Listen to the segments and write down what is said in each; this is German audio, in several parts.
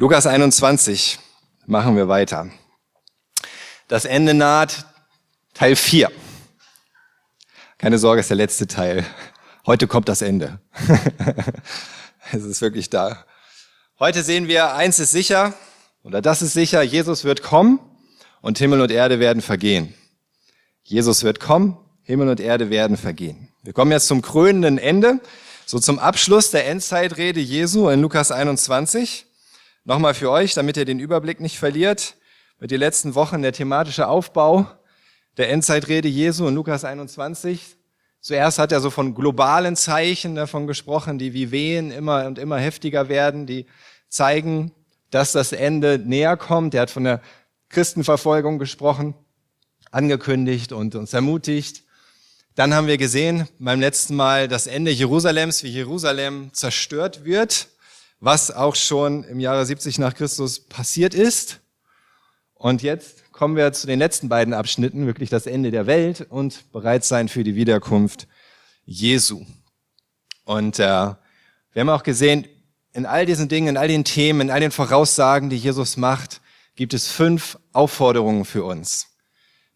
Lukas 21 machen wir weiter. Das Ende naht, Teil 4. Keine Sorge, ist der letzte Teil. Heute kommt das Ende. es ist wirklich da. Heute sehen wir, eins ist sicher, oder das ist sicher, Jesus wird kommen und Himmel und Erde werden vergehen. Jesus wird kommen, Himmel und Erde werden vergehen. Wir kommen jetzt zum krönenden Ende, so zum Abschluss der Endzeitrede Jesu in Lukas 21. Nochmal für euch, damit ihr den Überblick nicht verliert, mit den letzten Wochen der thematische Aufbau der Endzeitrede Jesu in Lukas 21. Zuerst hat er so von globalen Zeichen davon gesprochen, die wie Wehen immer und immer heftiger werden, die zeigen, dass das Ende näher kommt. Er hat von der Christenverfolgung gesprochen, angekündigt und uns ermutigt. Dann haben wir gesehen beim letzten Mal das Ende Jerusalems, wie Jerusalem zerstört wird was auch schon im Jahre 70 nach Christus passiert ist. Und jetzt kommen wir zu den letzten beiden Abschnitten, wirklich das Ende der Welt und bereit sein für die Wiederkunft Jesu. Und äh, wir haben auch gesehen, in all diesen Dingen, in all den Themen, in all den Voraussagen, die Jesus macht, gibt es fünf Aufforderungen für uns.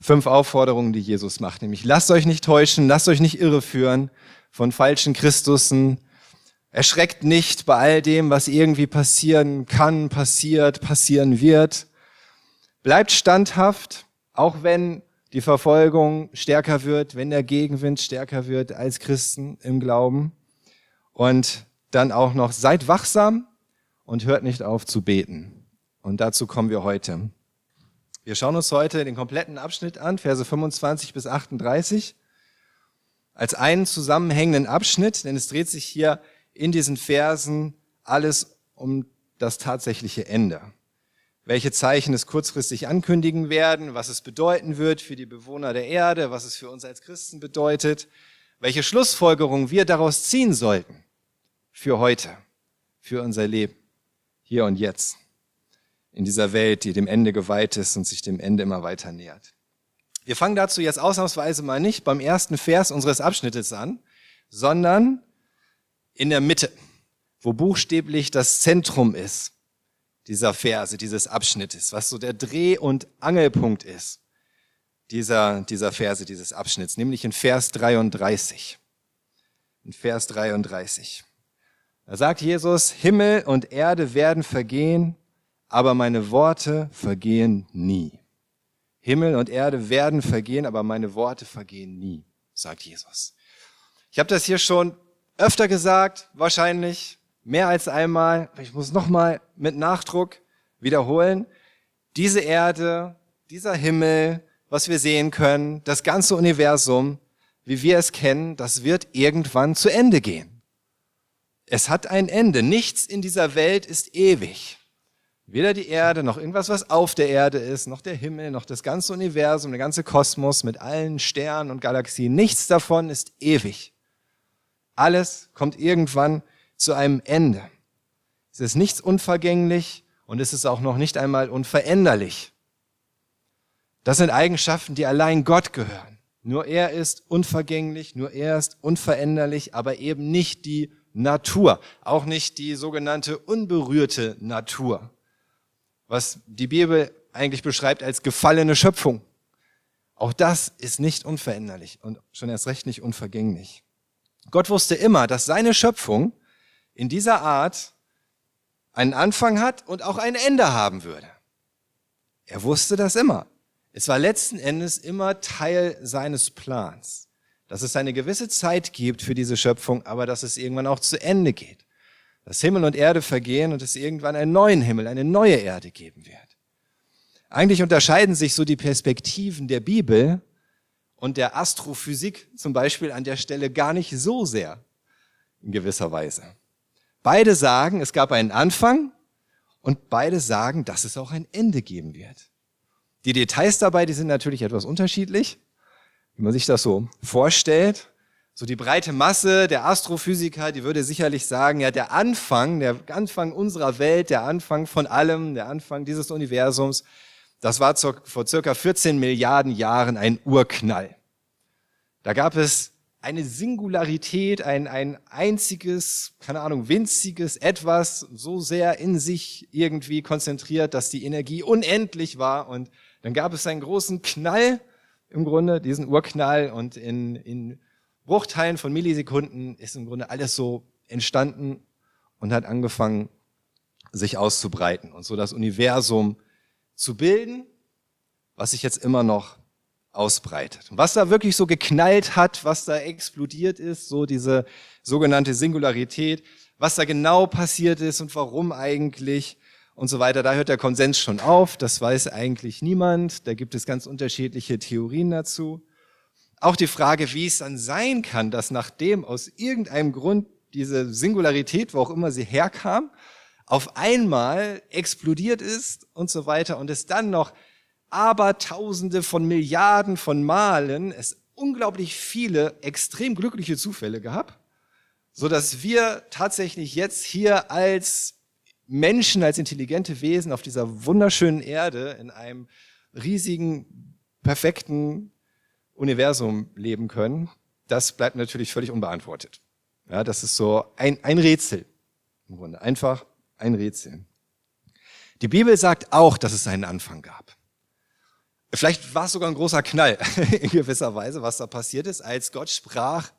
Fünf Aufforderungen, die Jesus macht, nämlich lasst euch nicht täuschen, lasst euch nicht irreführen von falschen Christussen, Erschreckt nicht bei all dem, was irgendwie passieren kann, passiert, passieren wird. Bleibt standhaft, auch wenn die Verfolgung stärker wird, wenn der Gegenwind stärker wird als Christen im Glauben. Und dann auch noch, seid wachsam und hört nicht auf zu beten. Und dazu kommen wir heute. Wir schauen uns heute den kompletten Abschnitt an, Verse 25 bis 38, als einen zusammenhängenden Abschnitt, denn es dreht sich hier in diesen Versen alles um das tatsächliche Ende. Welche Zeichen es kurzfristig ankündigen werden, was es bedeuten wird für die Bewohner der Erde, was es für uns als Christen bedeutet, welche Schlussfolgerungen wir daraus ziehen sollten für heute, für unser Leben, hier und jetzt, in dieser Welt, die dem Ende geweiht ist und sich dem Ende immer weiter nähert. Wir fangen dazu jetzt ausnahmsweise mal nicht beim ersten Vers unseres Abschnittes an, sondern in der Mitte, wo buchstäblich das Zentrum ist dieser Verse, dieses Abschnittes, was so der Dreh- und Angelpunkt ist dieser, dieser Verse, dieses Abschnitts, nämlich in Vers 33. In Vers 33. Da sagt Jesus, Himmel und Erde werden vergehen, aber meine Worte vergehen nie. Himmel und Erde werden vergehen, aber meine Worte vergehen nie, sagt Jesus. Ich habe das hier schon öfter gesagt, wahrscheinlich mehr als einmal. Ich muss nochmal mit Nachdruck wiederholen. Diese Erde, dieser Himmel, was wir sehen können, das ganze Universum, wie wir es kennen, das wird irgendwann zu Ende gehen. Es hat ein Ende. Nichts in dieser Welt ist ewig. Weder die Erde, noch irgendwas, was auf der Erde ist, noch der Himmel, noch das ganze Universum, der ganze Kosmos mit allen Sternen und Galaxien. Nichts davon ist ewig. Alles kommt irgendwann zu einem Ende. Es ist nichts unvergänglich und es ist auch noch nicht einmal unveränderlich. Das sind Eigenschaften, die allein Gott gehören. Nur er ist unvergänglich, nur er ist unveränderlich, aber eben nicht die Natur, auch nicht die sogenannte unberührte Natur, was die Bibel eigentlich beschreibt als gefallene Schöpfung. Auch das ist nicht unveränderlich und schon erst recht nicht unvergänglich. Gott wusste immer, dass seine Schöpfung in dieser Art einen Anfang hat und auch ein Ende haben würde. Er wusste das immer. Es war letzten Endes immer Teil seines Plans, dass es eine gewisse Zeit gibt für diese Schöpfung, aber dass es irgendwann auch zu Ende geht. Dass Himmel und Erde vergehen und es irgendwann einen neuen Himmel, eine neue Erde geben wird. Eigentlich unterscheiden sich so die Perspektiven der Bibel und der Astrophysik zum Beispiel an der Stelle gar nicht so sehr in gewisser Weise. Beide sagen, es gab einen Anfang und beide sagen, dass es auch ein Ende geben wird. Die Details dabei, die sind natürlich etwas unterschiedlich, wie man sich das so vorstellt. So die breite Masse der Astrophysiker, die würde sicherlich sagen, ja, der Anfang, der Anfang unserer Welt, der Anfang von allem, der Anfang dieses Universums, das war vor circa 14 Milliarden Jahren ein Urknall. Da gab es eine Singularität, ein, ein einziges, keine Ahnung, winziges etwas so sehr in sich irgendwie konzentriert, dass die Energie unendlich war. Und dann gab es einen großen Knall, im Grunde, diesen Urknall. Und in, in Bruchteilen von Millisekunden ist im Grunde alles so entstanden und hat angefangen, sich auszubreiten und so das Universum zu bilden, was sich jetzt immer noch ausbreitet. Und was da wirklich so geknallt hat, was da explodiert ist, so diese sogenannte Singularität, was da genau passiert ist und warum eigentlich und so weiter, da hört der Konsens schon auf, das weiß eigentlich niemand, da gibt es ganz unterschiedliche Theorien dazu. Auch die Frage, wie es dann sein kann, dass nachdem aus irgendeinem Grund diese Singularität, wo auch immer sie herkam, auf einmal explodiert ist und so weiter und es dann noch Abertausende von Milliarden von Malen es unglaublich viele extrem glückliche Zufälle gab, so dass wir tatsächlich jetzt hier als Menschen, als intelligente Wesen auf dieser wunderschönen Erde in einem riesigen, perfekten Universum leben können, das bleibt natürlich völlig unbeantwortet. Ja, das ist so ein, ein Rätsel im Grunde, einfach ein Rätsel. Die Bibel sagt auch, dass es einen Anfang gab. Vielleicht war es sogar ein großer Knall in gewisser Weise, was da passiert ist, als Gott sprach,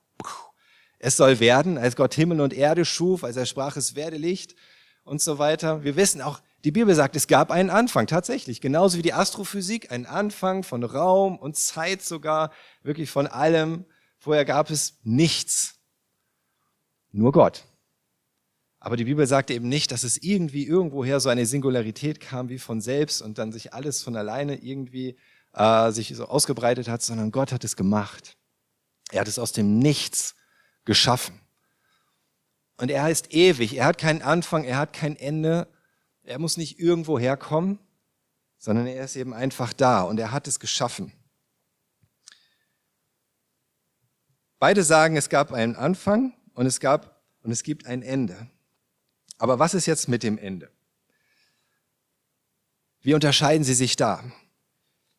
es soll werden, als Gott Himmel und Erde schuf, als er sprach, es werde Licht und so weiter. Wir wissen auch, die Bibel sagt, es gab einen Anfang, tatsächlich. Genauso wie die Astrophysik, einen Anfang von Raum und Zeit sogar, wirklich von allem. Vorher gab es nichts. Nur Gott. Aber die Bibel sagt eben nicht, dass es irgendwie irgendwoher so eine Singularität kam wie von selbst und dann sich alles von alleine irgendwie äh, sich so ausgebreitet hat, sondern Gott hat es gemacht. Er hat es aus dem Nichts geschaffen. Und er ist ewig. Er hat keinen Anfang, er hat kein Ende. Er muss nicht irgendwo herkommen, sondern er ist eben einfach da und er hat es geschaffen. Beide sagen, es gab einen Anfang und es gab und es gibt ein Ende. Aber was ist jetzt mit dem Ende? Wie unterscheiden sie sich da?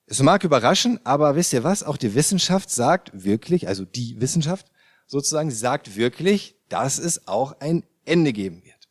Es mag überraschen, aber wisst ihr was? Auch die Wissenschaft sagt wirklich, also die Wissenschaft sozusagen, sagt wirklich, dass es auch ein Ende geben wird.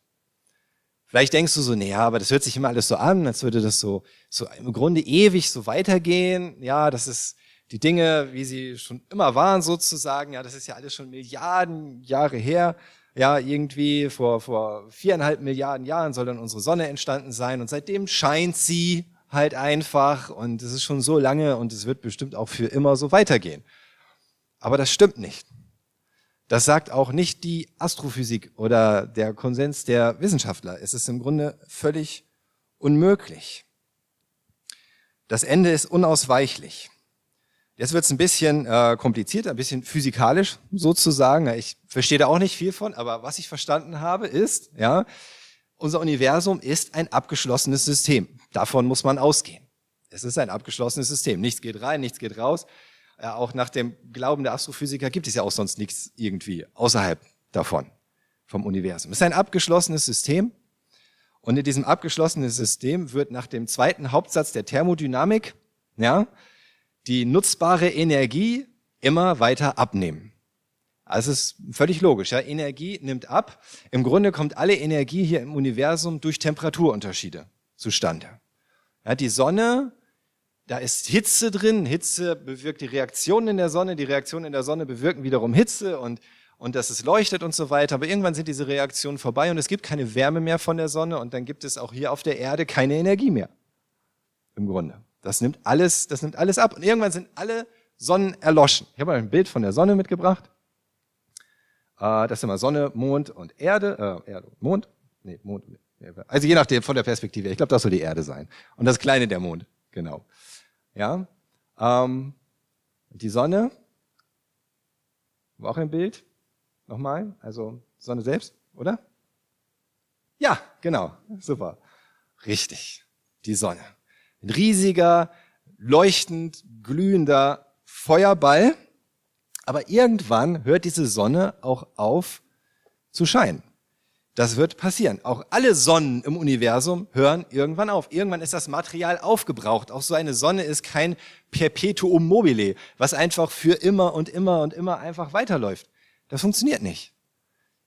Vielleicht denkst du so, naja, aber das hört sich immer alles so an, als würde das so, so im Grunde ewig so weitergehen. Ja, das ist die Dinge, wie sie schon immer waren sozusagen. Ja, das ist ja alles schon Milliarden Jahre her ja, irgendwie vor, vor viereinhalb Milliarden Jahren soll dann unsere Sonne entstanden sein und seitdem scheint sie halt einfach und es ist schon so lange und es wird bestimmt auch für immer so weitergehen. Aber das stimmt nicht. Das sagt auch nicht die Astrophysik oder der Konsens der Wissenschaftler. Es ist im Grunde völlig unmöglich. Das Ende ist unausweichlich. Jetzt wird es ein bisschen äh, komplizierter, ein bisschen physikalisch sozusagen. Ich verstehe da auch nicht viel von, aber was ich verstanden habe ist, ja, unser Universum ist ein abgeschlossenes System. Davon muss man ausgehen. Es ist ein abgeschlossenes System. Nichts geht rein, nichts geht raus. Ja, auch nach dem Glauben der Astrophysiker gibt es ja auch sonst nichts irgendwie außerhalb davon, vom Universum. Es ist ein abgeschlossenes System. Und in diesem abgeschlossenen System wird nach dem zweiten Hauptsatz der Thermodynamik, ja, die nutzbare Energie immer weiter abnehmen. Also es ist völlig logisch. Ja? Energie nimmt ab. Im Grunde kommt alle Energie hier im Universum durch Temperaturunterschiede zustande. Ja, die Sonne, da ist Hitze drin. Hitze bewirkt die Reaktionen in der Sonne. Die Reaktionen in der Sonne bewirken wiederum Hitze und, und dass es leuchtet und so weiter. Aber irgendwann sind diese Reaktionen vorbei und es gibt keine Wärme mehr von der Sonne und dann gibt es auch hier auf der Erde keine Energie mehr. Im Grunde. Das nimmt alles, das nimmt alles ab. Und irgendwann sind alle Sonnen erloschen. Ich habe mal ein Bild von der Sonne mitgebracht. Äh, das sind mal Sonne, Mond und Erde. Äh, Erde, Mond? Nee, Mond. Also je nachdem von der Perspektive. Ich glaube, das soll die Erde sein. Und das Kleine der Mond. Genau. Ja. Ähm, die Sonne. War auch ein Bild. Nochmal. Also Sonne selbst, oder? Ja, genau. Super. Richtig. Die Sonne. Ein riesiger, leuchtend, glühender Feuerball. Aber irgendwann hört diese Sonne auch auf zu scheinen. Das wird passieren. Auch alle Sonnen im Universum hören irgendwann auf. Irgendwann ist das Material aufgebraucht. Auch so eine Sonne ist kein Perpetuum mobile, was einfach für immer und immer und immer einfach weiterläuft. Das funktioniert nicht.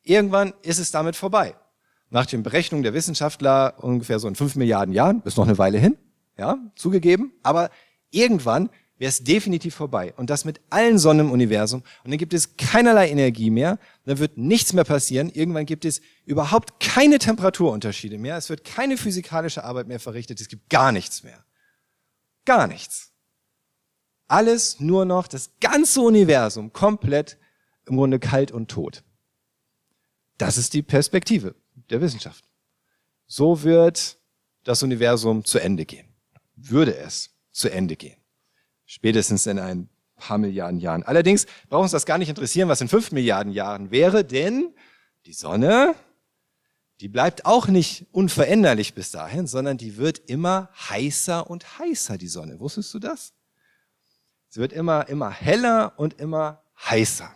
Irgendwann ist es damit vorbei. Nach den Berechnungen der Wissenschaftler ungefähr so in fünf Milliarden Jahren, ist noch eine Weile hin, ja, zugegeben, aber irgendwann wäre es definitiv vorbei. Und das mit allen Sonnen im Universum. Und dann gibt es keinerlei Energie mehr. Dann wird nichts mehr passieren. Irgendwann gibt es überhaupt keine Temperaturunterschiede mehr. Es wird keine physikalische Arbeit mehr verrichtet. Es gibt gar nichts mehr. Gar nichts. Alles nur noch, das ganze Universum komplett im Grunde kalt und tot. Das ist die Perspektive der Wissenschaft. So wird das Universum zu Ende gehen. Würde es zu Ende gehen. Spätestens in ein paar Milliarden Jahren. Allerdings braucht uns das gar nicht interessieren, was in fünf Milliarden Jahren wäre, denn die Sonne, die bleibt auch nicht unveränderlich bis dahin, sondern die wird immer heißer und heißer, die Sonne. Wusstest du das? Sie wird immer, immer heller und immer heißer.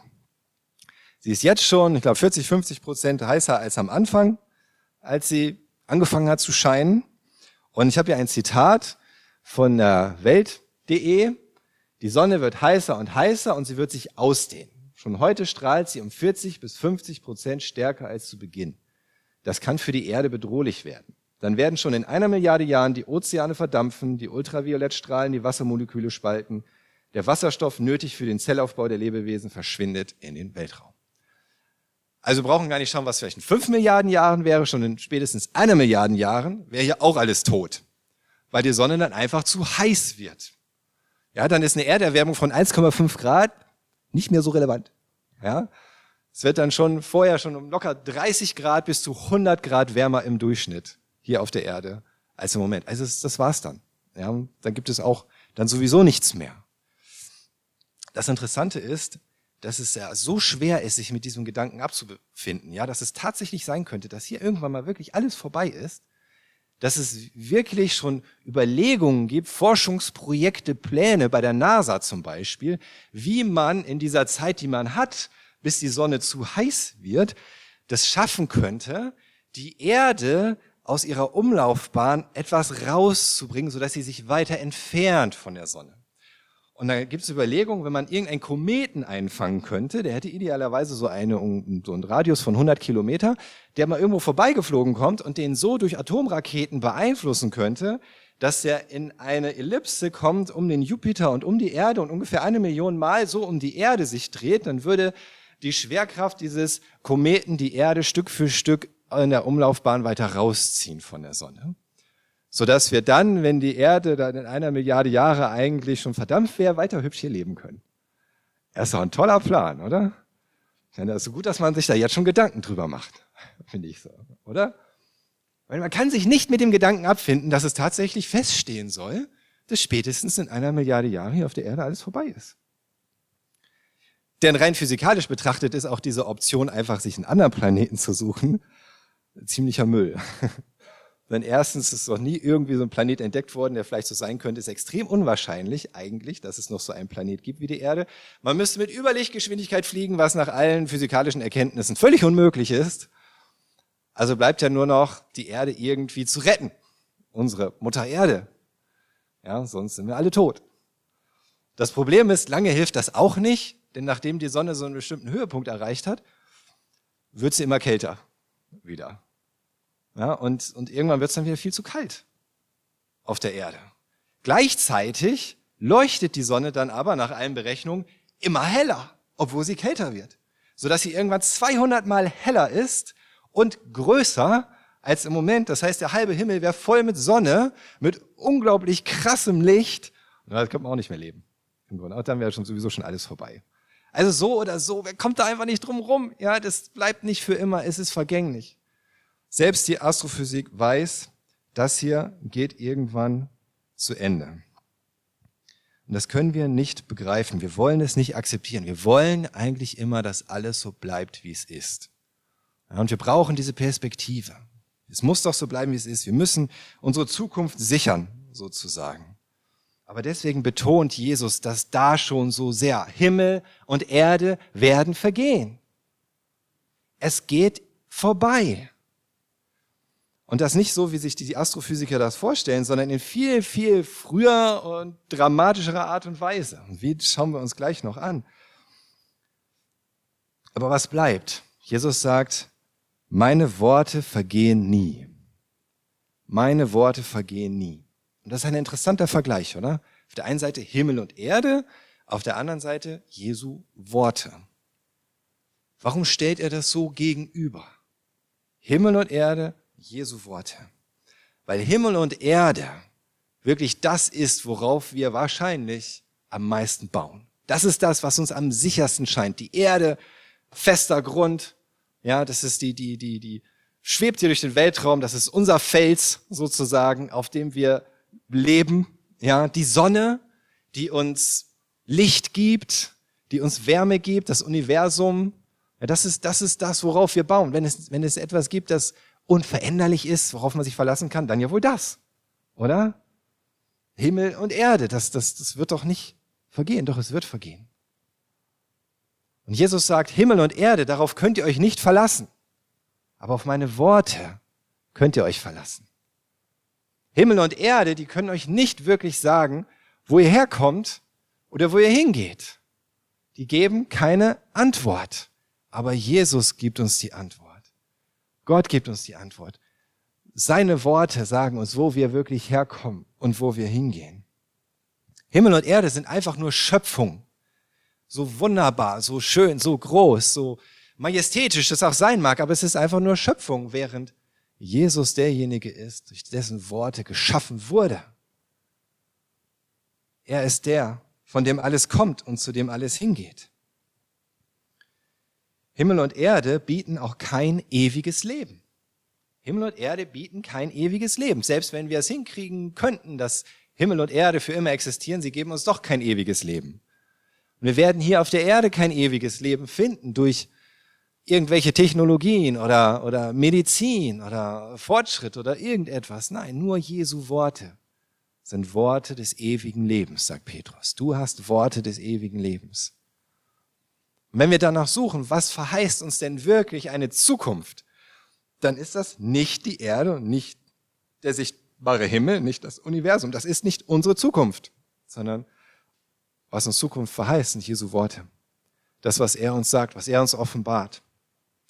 Sie ist jetzt schon, ich glaube, 40, 50 Prozent heißer als am Anfang, als sie angefangen hat zu scheinen. Und ich habe hier ein Zitat von der Welt.de. Die Sonne wird heißer und heißer und sie wird sich ausdehnen. Schon heute strahlt sie um 40 bis 50 Prozent stärker als zu Beginn. Das kann für die Erde bedrohlich werden. Dann werden schon in einer Milliarde Jahren die Ozeane verdampfen, die Ultraviolettstrahlen die Wassermoleküle spalten, der Wasserstoff nötig für den Zellaufbau der Lebewesen verschwindet in den Weltraum. Also brauchen gar nicht schauen, was vielleicht in fünf Milliarden Jahren wäre, schon in spätestens einer Milliarden Jahren wäre hier auch alles tot, weil die Sonne dann einfach zu heiß wird. Ja, dann ist eine Erderwärmung von 1,5 Grad nicht mehr so relevant. Ja, es wird dann schon vorher schon um locker 30 Grad bis zu 100 Grad wärmer im Durchschnitt hier auf der Erde als im Moment. Also das, das war's dann. Ja, dann gibt es auch dann sowieso nichts mehr. Das Interessante ist, dass es ja so schwer ist, sich mit diesem Gedanken abzufinden, ja, dass es tatsächlich sein könnte, dass hier irgendwann mal wirklich alles vorbei ist, dass es wirklich schon Überlegungen gibt, Forschungsprojekte, Pläne bei der NASA zum Beispiel, wie man in dieser Zeit, die man hat, bis die Sonne zu heiß wird, das schaffen könnte, die Erde aus ihrer Umlaufbahn etwas rauszubringen, sodass sie sich weiter entfernt von der Sonne. Und da gibt es Überlegungen, wenn man irgendeinen Kometen einfangen könnte, der hätte idealerweise so, eine, so einen Radius von 100 Kilometer, der mal irgendwo vorbeigeflogen kommt und den so durch Atomraketen beeinflussen könnte, dass er in eine Ellipse kommt um den Jupiter und um die Erde und ungefähr eine Million Mal so um die Erde sich dreht, dann würde die Schwerkraft dieses Kometen die Erde Stück für Stück in der Umlaufbahn weiter rausziehen von der Sonne sodass wir dann, wenn die Erde dann in einer Milliarde Jahre eigentlich schon verdampft wäre, weiter hübsch hier leben können. Das ist doch ein toller Plan, oder? Das ist so gut, dass man sich da jetzt schon Gedanken drüber macht, finde ich so, oder? Weil man kann sich nicht mit dem Gedanken abfinden, dass es tatsächlich feststehen soll, dass spätestens in einer Milliarde Jahre hier auf der Erde alles vorbei ist. Denn rein physikalisch betrachtet ist auch diese Option, einfach sich einen anderen Planeten zu suchen, ziemlicher Müll. Denn erstens ist noch nie irgendwie so ein Planet entdeckt worden, der vielleicht so sein könnte, ist extrem unwahrscheinlich eigentlich, dass es noch so einen Planet gibt wie die Erde. Man müsste mit Überlichtgeschwindigkeit fliegen, was nach allen physikalischen Erkenntnissen völlig unmöglich ist. Also bleibt ja nur noch die Erde irgendwie zu retten. Unsere Mutter Erde. Ja, sonst sind wir alle tot. Das Problem ist, lange hilft das auch nicht, denn nachdem die Sonne so einen bestimmten Höhepunkt erreicht hat, wird sie immer kälter wieder. Ja, und, und irgendwann wird es dann wieder viel zu kalt auf der Erde. Gleichzeitig leuchtet die Sonne dann aber nach allen Berechnungen immer heller, obwohl sie kälter wird, sodass sie irgendwann 200 mal heller ist und größer als im Moment. Das heißt, der halbe Himmel wäre voll mit Sonne, mit unglaublich krassem Licht. Und das könnte man auch nicht mehr leben. Im Grunde. dann wäre schon sowieso schon alles vorbei. Also so oder so, wer kommt da einfach nicht drum rum? Ja, das bleibt nicht für immer, es ist vergänglich. Selbst die Astrophysik weiß, das hier geht irgendwann zu Ende. Und das können wir nicht begreifen. Wir wollen es nicht akzeptieren. Wir wollen eigentlich immer, dass alles so bleibt, wie es ist. und wir brauchen diese Perspektive. Es muss doch so bleiben, wie es ist. Wir müssen unsere Zukunft sichern, sozusagen. Aber deswegen betont Jesus, dass da schon so sehr Himmel und Erde werden vergehen. Es geht vorbei. Und das nicht so, wie sich die Astrophysiker das vorstellen, sondern in viel, viel früher und dramatischerer Art und Weise. Und wie schauen wir uns gleich noch an. Aber was bleibt? Jesus sagt, meine Worte vergehen nie. Meine Worte vergehen nie. Und das ist ein interessanter Vergleich, oder? Auf der einen Seite Himmel und Erde, auf der anderen Seite Jesu Worte. Warum stellt er das so gegenüber? Himmel und Erde, Jesu Worte. Weil Himmel und Erde wirklich das ist, worauf wir wahrscheinlich am meisten bauen. Das ist das, was uns am sichersten scheint. Die Erde, fester Grund, ja, das ist die, die, die, die schwebt hier durch den Weltraum, das ist unser Fels sozusagen, auf dem wir leben, ja, die Sonne, die uns Licht gibt, die uns Wärme gibt, das Universum, ja, das ist, das ist das, worauf wir bauen. Wenn es, wenn es etwas gibt, das unveränderlich ist, worauf man sich verlassen kann, dann ja wohl das, oder? Himmel und Erde, das, das, das wird doch nicht vergehen, doch es wird vergehen. Und Jesus sagt, Himmel und Erde, darauf könnt ihr euch nicht verlassen, aber auf meine Worte könnt ihr euch verlassen. Himmel und Erde, die können euch nicht wirklich sagen, wo ihr herkommt oder wo ihr hingeht. Die geben keine Antwort. Aber Jesus gibt uns die Antwort. Gott gibt uns die Antwort. Seine Worte sagen uns, wo wir wirklich herkommen und wo wir hingehen. Himmel und Erde sind einfach nur Schöpfung. So wunderbar, so schön, so groß, so majestätisch das auch sein mag, aber es ist einfach nur Schöpfung, während Jesus derjenige ist, durch dessen Worte geschaffen wurde. Er ist der, von dem alles kommt und zu dem alles hingeht. Himmel und Erde bieten auch kein ewiges Leben. Himmel und Erde bieten kein ewiges Leben. Selbst wenn wir es hinkriegen könnten, dass Himmel und Erde für immer existieren, sie geben uns doch kein ewiges Leben. Und wir werden hier auf der Erde kein ewiges Leben finden durch irgendwelche Technologien oder, oder Medizin oder Fortschritt oder irgendetwas. Nein, nur Jesu Worte sind Worte des ewigen Lebens, sagt Petrus. Du hast Worte des ewigen Lebens. Und wenn wir danach suchen, was verheißt uns denn wirklich eine Zukunft, dann ist das nicht die Erde und nicht der sichtbare Himmel, nicht das Universum. Das ist nicht unsere Zukunft, sondern was uns Zukunft verheißt, sind Jesu Worte. Das, was er uns sagt, was er uns offenbart,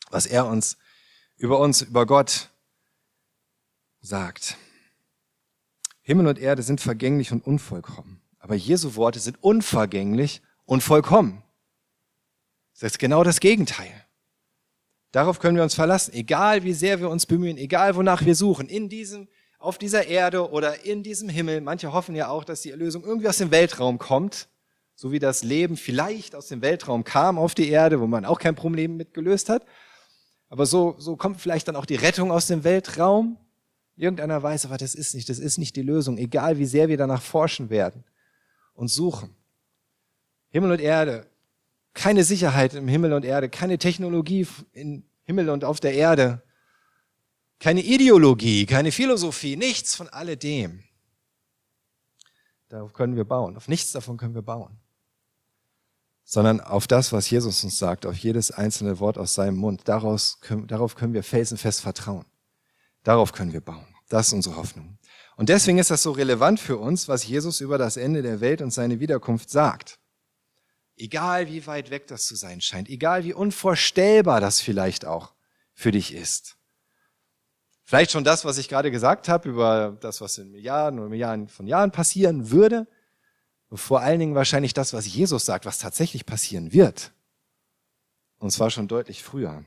was er uns über uns, über Gott sagt. Himmel und Erde sind vergänglich und unvollkommen, aber Jesu Worte sind unvergänglich und vollkommen. Das ist genau das Gegenteil. Darauf können wir uns verlassen, egal wie sehr wir uns bemühen, egal wonach wir suchen, in diesem, auf dieser Erde oder in diesem Himmel. Manche hoffen ja auch, dass die Erlösung irgendwie aus dem Weltraum kommt, so wie das Leben vielleicht aus dem Weltraum kam auf die Erde, wo man auch kein Problem mit gelöst hat. Aber so, so kommt vielleicht dann auch die Rettung aus dem Weltraum. Irgendeiner weiß, aber das ist nicht, das ist nicht die Lösung, egal wie sehr wir danach forschen werden und suchen. Himmel und Erde keine Sicherheit im Himmel und Erde, keine Technologie im Himmel und auf der Erde, keine Ideologie, keine Philosophie, nichts von alledem. Darauf können wir bauen. Auf nichts davon können wir bauen. Sondern auf das, was Jesus uns sagt, auf jedes einzelne Wort aus seinem Mund. Daraus, darauf können wir felsenfest vertrauen. Darauf können wir bauen. Das ist unsere Hoffnung. Und deswegen ist das so relevant für uns, was Jesus über das Ende der Welt und seine Wiederkunft sagt. Egal wie weit weg das zu sein scheint, egal wie unvorstellbar das vielleicht auch für dich ist. Vielleicht schon das, was ich gerade gesagt habe über das, was in Milliarden oder Milliarden von Jahren passieren würde. Und vor allen Dingen wahrscheinlich das, was Jesus sagt, was tatsächlich passieren wird. Und zwar schon deutlich früher.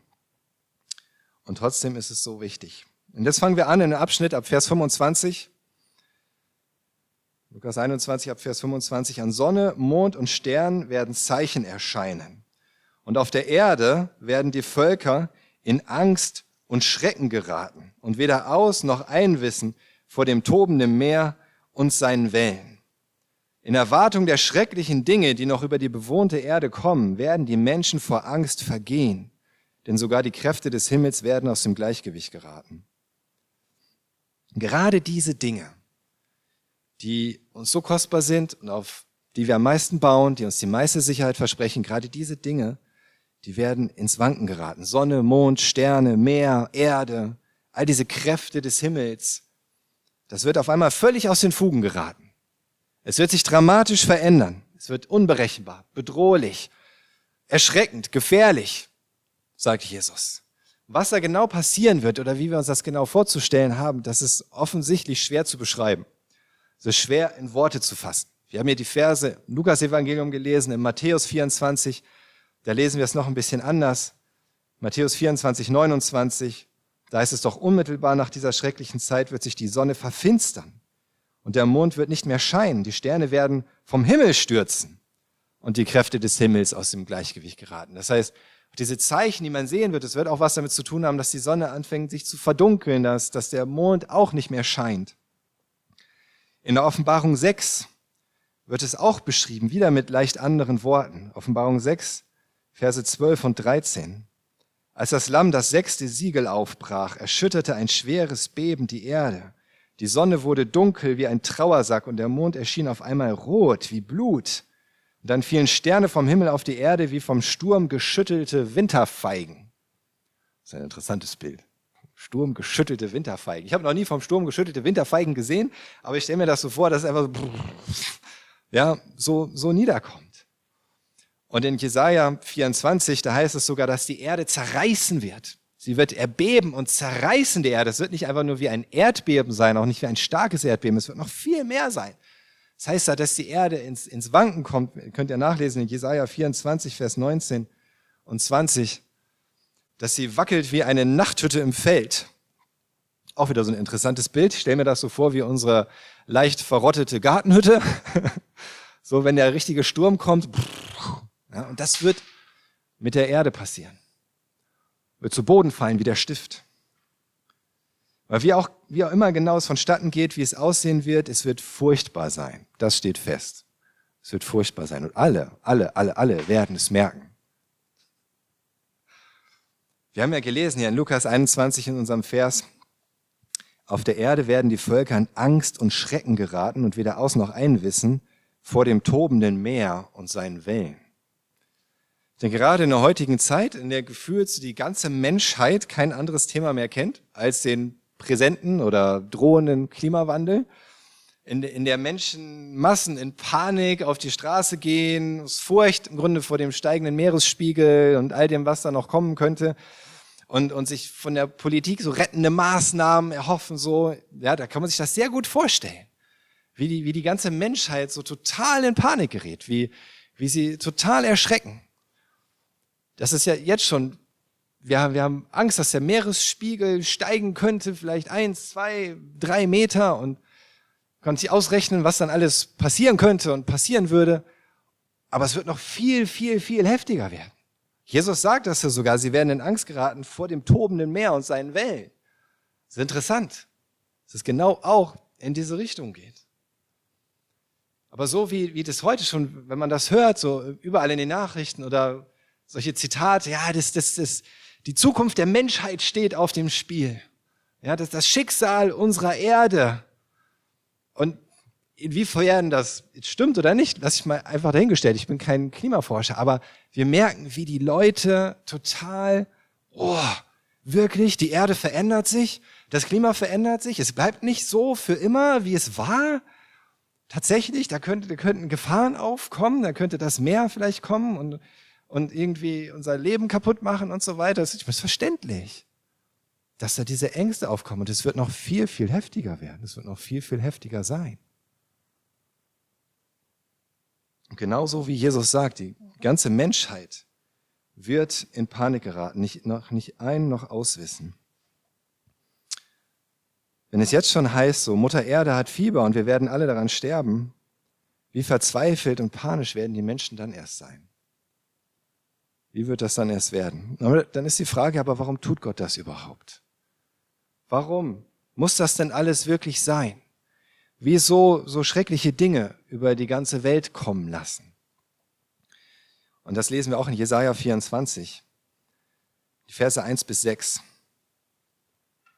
Und trotzdem ist es so wichtig. Und jetzt fangen wir an in einem Abschnitt ab Vers 25. Lukas 21 ab Vers 25, an Sonne, Mond und Stern werden Zeichen erscheinen. Und auf der Erde werden die Völker in Angst und Schrecken geraten und weder aus noch einwissen vor dem tobenden Meer und seinen Wellen. In Erwartung der schrecklichen Dinge, die noch über die bewohnte Erde kommen, werden die Menschen vor Angst vergehen, denn sogar die Kräfte des Himmels werden aus dem Gleichgewicht geraten. Gerade diese Dinge, die uns so kostbar sind und auf die wir am meisten bauen, die uns die meiste Sicherheit versprechen, gerade diese Dinge, die werden ins Wanken geraten. Sonne, Mond, Sterne, Meer, Erde, all diese Kräfte des Himmels, das wird auf einmal völlig aus den Fugen geraten. Es wird sich dramatisch verändern. Es wird unberechenbar, bedrohlich, erschreckend, gefährlich, sagt Jesus. Was da genau passieren wird oder wie wir uns das genau vorzustellen haben, das ist offensichtlich schwer zu beschreiben. Ist schwer in Worte zu fassen. Wir haben hier die Verse Lukas Evangelium gelesen, in Matthäus 24, da lesen wir es noch ein bisschen anders. Matthäus 24, 29, da ist es doch unmittelbar nach dieser schrecklichen Zeit wird sich die Sonne verfinstern und der Mond wird nicht mehr scheinen. Die Sterne werden vom Himmel stürzen und die Kräfte des Himmels aus dem Gleichgewicht geraten. Das heißt, diese Zeichen, die man sehen wird, es wird auch was damit zu tun haben, dass die Sonne anfängt, sich zu verdunkeln, dass, dass der Mond auch nicht mehr scheint. In der Offenbarung 6 wird es auch beschrieben, wieder mit leicht anderen Worten. Offenbarung 6, Verse 12 und 13. Als das Lamm das sechste Siegel aufbrach, erschütterte ein schweres Beben die Erde. Die Sonne wurde dunkel wie ein Trauersack und der Mond erschien auf einmal rot wie Blut. Und dann fielen Sterne vom Himmel auf die Erde wie vom Sturm geschüttelte Winterfeigen. Das ist ein interessantes Bild. Sturm geschüttelte Winterfeigen. Ich habe noch nie vom Sturm geschüttelte Winterfeigen gesehen, aber ich stelle mir das so vor, dass es einfach so, ja, so, so niederkommt. Und in Jesaja 24, da heißt es sogar, dass die Erde zerreißen wird. Sie wird erbeben und zerreißen die Erde. Es wird nicht einfach nur wie ein Erdbeben sein, auch nicht wie ein starkes Erdbeben. Es wird noch viel mehr sein. Das heißt ja, dass die Erde ins, ins Wanken kommt. Könnt ihr nachlesen in Jesaja 24, Vers 19 und 20, dass sie wackelt wie eine Nachthütte im Feld. Auch wieder so ein interessantes Bild. Ich stelle mir das so vor wie unsere leicht verrottete Gartenhütte. so, wenn der richtige Sturm kommt. Ja, und das wird mit der Erde passieren. Wird zu Boden fallen wie der Stift. Weil wie auch, wie auch immer genau es vonstatten geht, wie es aussehen wird, es wird furchtbar sein. Das steht fest. Es wird furchtbar sein. Und alle, alle, alle, alle werden es merken. Wir haben ja gelesen hier in Lukas 21 in unserem Vers, auf der Erde werden die Völker in Angst und Schrecken geraten und weder aus noch ein wissen vor dem tobenden Meer und seinen Wellen. Denn gerade in der heutigen Zeit, in der gefühlt die ganze Menschheit kein anderes Thema mehr kennt als den präsenten oder drohenden Klimawandel, in, in der Menschenmassen in Panik auf die Straße gehen, aus Furcht im Grunde vor dem steigenden Meeresspiegel und all dem, was da noch kommen könnte, und, und sich von der Politik so rettende Maßnahmen erhoffen, so, ja, da kann man sich das sehr gut vorstellen. Wie die, wie die ganze Menschheit so total in Panik gerät, wie, wie sie total erschrecken. Das ist ja jetzt schon wir haben, wir haben Angst, dass der Meeresspiegel steigen könnte, vielleicht eins, zwei, drei Meter und kann sich ausrechnen, was dann alles passieren könnte und passieren würde. Aber es wird noch viel, viel, viel heftiger werden. Jesus sagt das ja sogar, sie werden in Angst geraten vor dem tobenden Meer und seinen Wellen. Das ist interessant, dass es genau auch in diese Richtung geht. Aber so wie, wie das heute schon, wenn man das hört, so überall in den Nachrichten oder solche Zitate, ja, das, das, das, die Zukunft der Menschheit steht auf dem Spiel. Ja, das das Schicksal unserer Erde. Und inwiefern das stimmt oder nicht, lasse ich mal einfach dahingestellt. Ich bin kein Klimaforscher, aber wir merken, wie die Leute total, oh, wirklich, die Erde verändert sich, das Klima verändert sich, es bleibt nicht so für immer, wie es war. Tatsächlich, da, könnte, da könnten Gefahren aufkommen, da könnte das Meer vielleicht kommen und und irgendwie unser Leben kaputt machen und so weiter. Das ist verständlich, dass da diese Ängste aufkommen. Und es wird noch viel, viel heftiger werden. Es wird noch viel, viel heftiger sein. Und genauso wie Jesus sagt, die ganze Menschheit wird in Panik geraten, nicht, noch nicht ein noch auswissen. Wenn es jetzt schon heißt, so Mutter Erde hat Fieber und wir werden alle daran sterben, wie verzweifelt und panisch werden die Menschen dann erst sein? Wie wird das dann erst werden? Dann ist die Frage, aber warum tut Gott das überhaupt? Warum muss das denn alles wirklich sein? Wie so, so schreckliche Dinge über die ganze Welt kommen lassen? Und das lesen wir auch in Jesaja 24, die Verse 1 bis 6.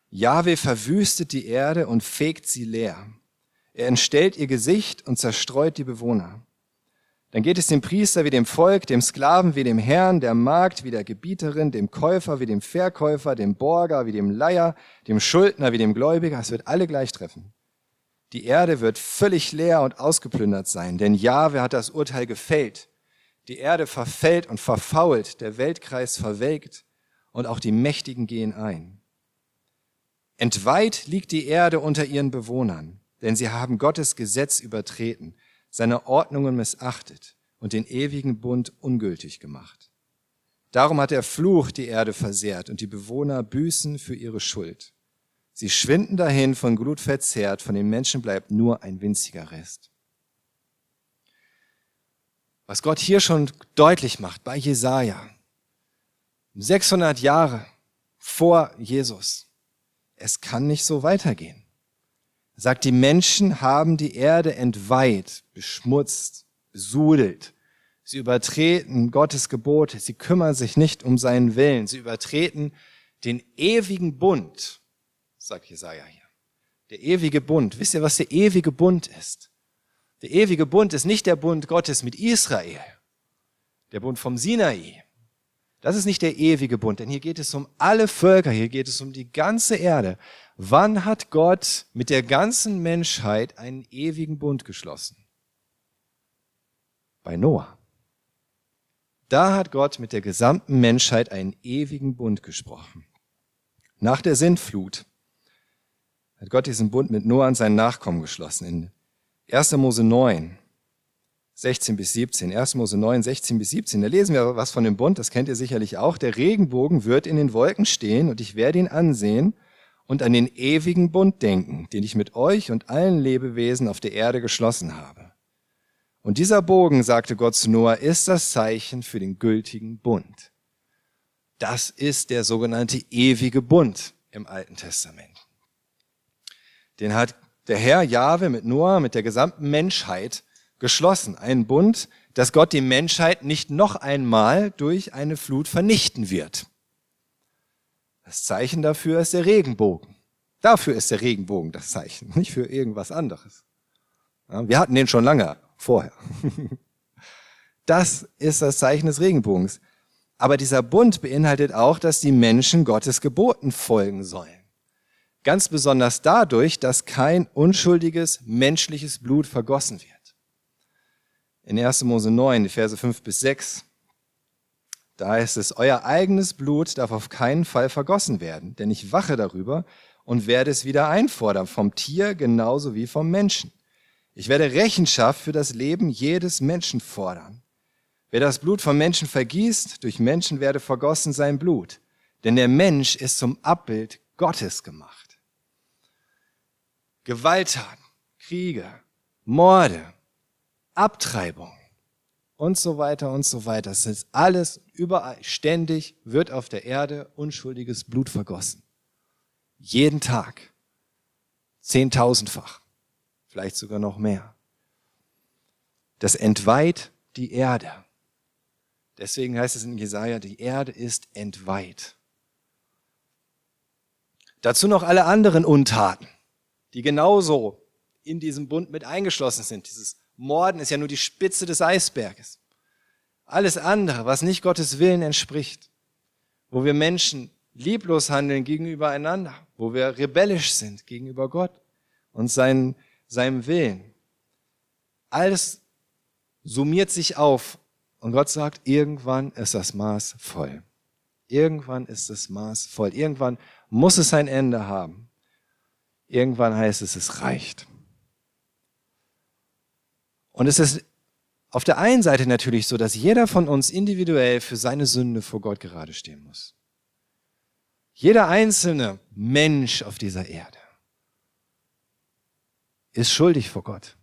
Jahwe verwüstet die Erde und fegt sie leer. Er entstellt ihr Gesicht und zerstreut die Bewohner. Dann geht es dem Priester wie dem Volk, dem Sklaven wie dem Herrn, der Magd wie der Gebieterin, dem Käufer wie dem Verkäufer, dem Borger wie dem Leier, dem Schuldner wie dem Gläubiger. Es wird alle gleich treffen. Die Erde wird völlig leer und ausgeplündert sein, denn Jahwe hat das Urteil gefällt. Die Erde verfällt und verfault, der Weltkreis verwelkt und auch die Mächtigen gehen ein. Entweiht liegt die Erde unter ihren Bewohnern, denn sie haben Gottes Gesetz übertreten, seine Ordnungen missachtet und den ewigen Bund ungültig gemacht. Darum hat der Fluch die Erde versehrt und die Bewohner büßen für ihre Schuld. Sie schwinden dahin, von Glut verzehrt, von den Menschen bleibt nur ein winziger Rest. Was Gott hier schon deutlich macht bei Jesaja, 600 Jahre vor Jesus, es kann nicht so weitergehen. Sagt, die Menschen haben die Erde entweiht, beschmutzt, besudelt. Sie übertreten Gottes Gebote, sie kümmern sich nicht um seinen Willen, sie übertreten den ewigen Bund, sagt Jesaja hier. Der ewige Bund. Wisst ihr, was der ewige Bund ist? Der ewige Bund ist nicht der Bund Gottes mit Israel, der Bund vom Sinai. Das ist nicht der ewige Bund, denn hier geht es um alle Völker, hier geht es um die ganze Erde. Wann hat Gott mit der ganzen Menschheit einen ewigen Bund geschlossen? Bei Noah. Da hat Gott mit der gesamten Menschheit einen ewigen Bund gesprochen. Nach der Sintflut hat Gott diesen Bund mit Noah und seinen Nachkommen geschlossen. In 1. Mose 9, 16 bis 17. 1. Mose 9, 16 bis 17. Da lesen wir was von dem Bund, das kennt ihr sicherlich auch. Der Regenbogen wird in den Wolken stehen und ich werde ihn ansehen und an den ewigen Bund denken, den ich mit euch und allen Lebewesen auf der Erde geschlossen habe. Und dieser Bogen, sagte Gott zu Noah, ist das Zeichen für den gültigen Bund. Das ist der sogenannte ewige Bund im Alten Testament. Den hat der Herr Jahwe mit Noah, mit der gesamten Menschheit geschlossen. Ein Bund, dass Gott die Menschheit nicht noch einmal durch eine Flut vernichten wird. Das Zeichen dafür ist der Regenbogen. Dafür ist der Regenbogen das Zeichen, nicht für irgendwas anderes. wir hatten den schon lange vorher. Das ist das Zeichen des Regenbogens. Aber dieser Bund beinhaltet auch, dass die Menschen Gottes Geboten folgen sollen. Ganz besonders dadurch, dass kein unschuldiges menschliches Blut vergossen wird. In 1. Mose 9, die Verse 5 bis 6, da heißt es, euer eigenes Blut darf auf keinen Fall vergossen werden, denn ich wache darüber und werde es wieder einfordern, vom Tier genauso wie vom Menschen. Ich werde Rechenschaft für das Leben jedes Menschen fordern. Wer das Blut vom Menschen vergießt, durch Menschen werde vergossen sein Blut. Denn der Mensch ist zum Abbild Gottes gemacht. Gewalttaten, Kriege, Morde, Abtreibung und so weiter und so weiter. Das ist alles überall, ständig wird auf der Erde unschuldiges Blut vergossen. Jeden Tag. Zehntausendfach. Vielleicht sogar noch mehr. Das entweiht die Erde. Deswegen heißt es in Jesaja, die Erde ist entweiht. Dazu noch alle anderen Untaten die genauso in diesem Bund mit eingeschlossen sind. Dieses Morden ist ja nur die Spitze des Eisberges. Alles andere, was nicht Gottes Willen entspricht, wo wir Menschen lieblos handeln gegenüber einander, wo wir rebellisch sind gegenüber Gott und seinen, seinem Willen. Alles summiert sich auf und Gott sagt, irgendwann ist das Maß voll. Irgendwann ist das Maß voll. Irgendwann muss es ein Ende haben. Irgendwann heißt es, es reicht. Und es ist auf der einen Seite natürlich so, dass jeder von uns individuell für seine Sünde vor Gott gerade stehen muss. Jeder einzelne Mensch auf dieser Erde ist schuldig vor Gott.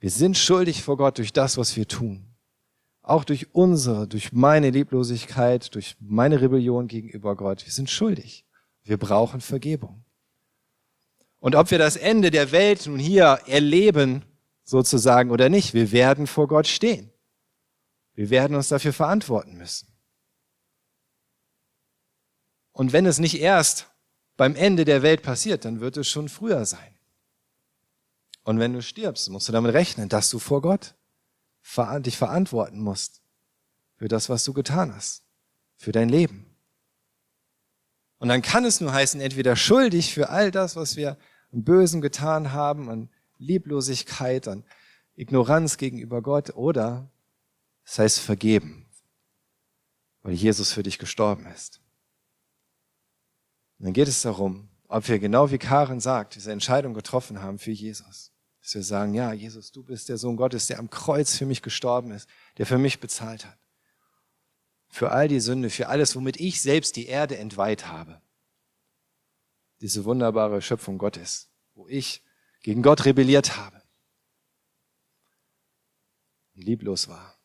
Wir sind schuldig vor Gott durch das, was wir tun. Auch durch unsere, durch meine Lieblosigkeit, durch meine Rebellion gegenüber Gott. Wir sind schuldig. Wir brauchen Vergebung. Und ob wir das Ende der Welt nun hier erleben, sozusagen oder nicht, wir werden vor Gott stehen. Wir werden uns dafür verantworten müssen. Und wenn es nicht erst beim Ende der Welt passiert, dann wird es schon früher sein. Und wenn du stirbst, musst du damit rechnen, dass du vor Gott dich verantworten musst für das, was du getan hast, für dein Leben. Und dann kann es nur heißen, entweder schuldig für all das, was wir im Bösen getan haben, an Lieblosigkeit, an Ignoranz gegenüber Gott, oder es heißt vergeben, weil Jesus für dich gestorben ist. Und dann geht es darum, ob wir genau wie Karen sagt, diese Entscheidung getroffen haben für Jesus. Dass wir sagen, ja, Jesus, du bist der Sohn Gottes, der am Kreuz für mich gestorben ist, der für mich bezahlt hat für all die Sünde, für alles, womit ich selbst die Erde entweiht habe. Diese wunderbare Schöpfung Gottes, wo ich gegen Gott rebelliert habe lieblos war.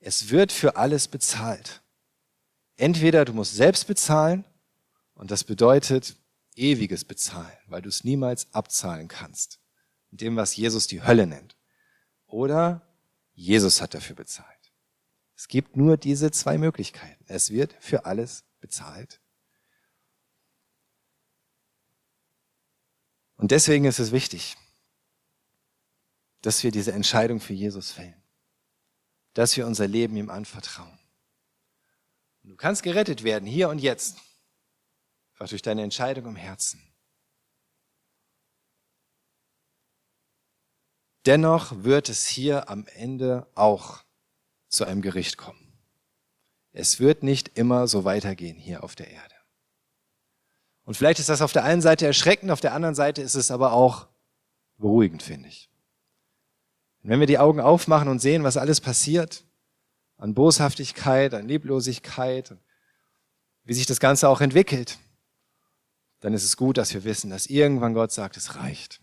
Es wird für alles bezahlt. Entweder du musst selbst bezahlen und das bedeutet ewiges Bezahlen, weil du es niemals abzahlen kannst. Mit dem, was Jesus die Hölle nennt. Oder Jesus hat dafür bezahlt. Es gibt nur diese zwei Möglichkeiten. Es wird für alles bezahlt. Und deswegen ist es wichtig, dass wir diese Entscheidung für Jesus fällen. Dass wir unser Leben ihm anvertrauen. Und du kannst gerettet werden, hier und jetzt. Einfach durch deine Entscheidung im Herzen. Dennoch wird es hier am Ende auch zu einem Gericht kommen. Es wird nicht immer so weitergehen hier auf der Erde. Und vielleicht ist das auf der einen Seite erschreckend, auf der anderen Seite ist es aber auch beruhigend, finde ich. Und wenn wir die Augen aufmachen und sehen, was alles passiert, an Boshaftigkeit, an Lieblosigkeit, wie sich das Ganze auch entwickelt, dann ist es gut, dass wir wissen, dass irgendwann Gott sagt, es reicht.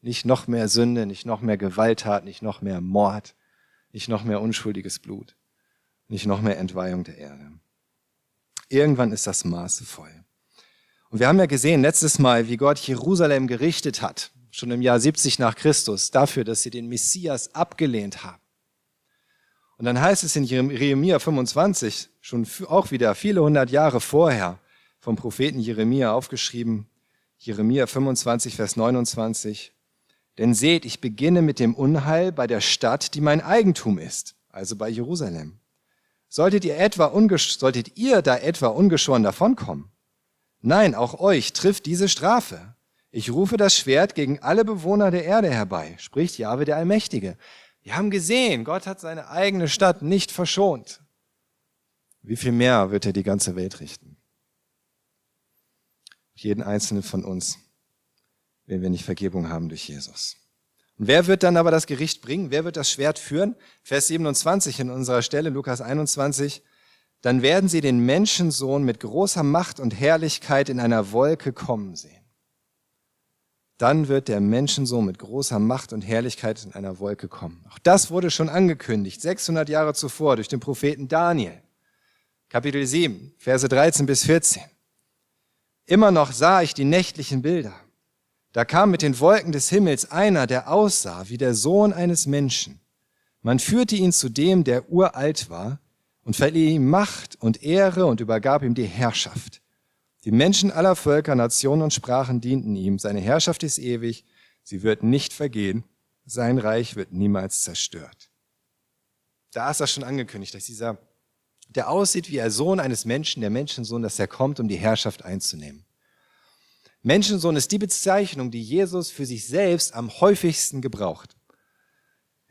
Nicht noch mehr Sünde, nicht noch mehr Gewalttat, nicht noch mehr Mord, nicht noch mehr unschuldiges Blut, nicht noch mehr Entweihung der Erde. Irgendwann ist das Maße voll. Und wir haben ja gesehen letztes Mal, wie Gott Jerusalem gerichtet hat, schon im Jahr 70 nach Christus, dafür, dass sie den Messias abgelehnt haben. Und dann heißt es in Jeremia 25, schon auch wieder viele hundert Jahre vorher, vom Propheten Jeremia aufgeschrieben, Jeremia 25, Vers 29, denn seht, ich beginne mit dem Unheil bei der Stadt, die mein Eigentum ist, also bei Jerusalem. Solltet ihr etwa solltet ihr da etwa ungeschoren davonkommen? Nein, auch euch trifft diese Strafe. Ich rufe das Schwert gegen alle Bewohner der Erde herbei, spricht Jahwe der Allmächtige. Wir haben gesehen, Gott hat seine eigene Stadt nicht verschont. Wie viel mehr wird er die ganze Welt richten? Jeden einzelnen von uns wenn wir nicht Vergebung haben durch Jesus. Und wer wird dann aber das Gericht bringen? Wer wird das Schwert führen? Vers 27 in unserer Stelle, Lukas 21. Dann werden sie den Menschensohn mit großer Macht und Herrlichkeit in einer Wolke kommen sehen. Dann wird der Menschensohn mit großer Macht und Herrlichkeit in einer Wolke kommen. Auch das wurde schon angekündigt, 600 Jahre zuvor durch den Propheten Daniel. Kapitel 7, Verse 13 bis 14. Immer noch sah ich die nächtlichen Bilder. Da kam mit den Wolken des Himmels einer, der aussah wie der Sohn eines Menschen. Man führte ihn zu dem, der uralt war, und verlieh ihm Macht und Ehre und übergab ihm die Herrschaft. Die Menschen aller Völker, Nationen und Sprachen dienten ihm. Seine Herrschaft ist ewig, sie wird nicht vergehen, sein Reich wird niemals zerstört. Da ist das schon angekündigt, dass dieser, der aussieht wie der Sohn eines Menschen, der Menschensohn, dass er kommt, um die Herrschaft einzunehmen. Menschensohn ist die Bezeichnung, die Jesus für sich selbst am häufigsten gebraucht.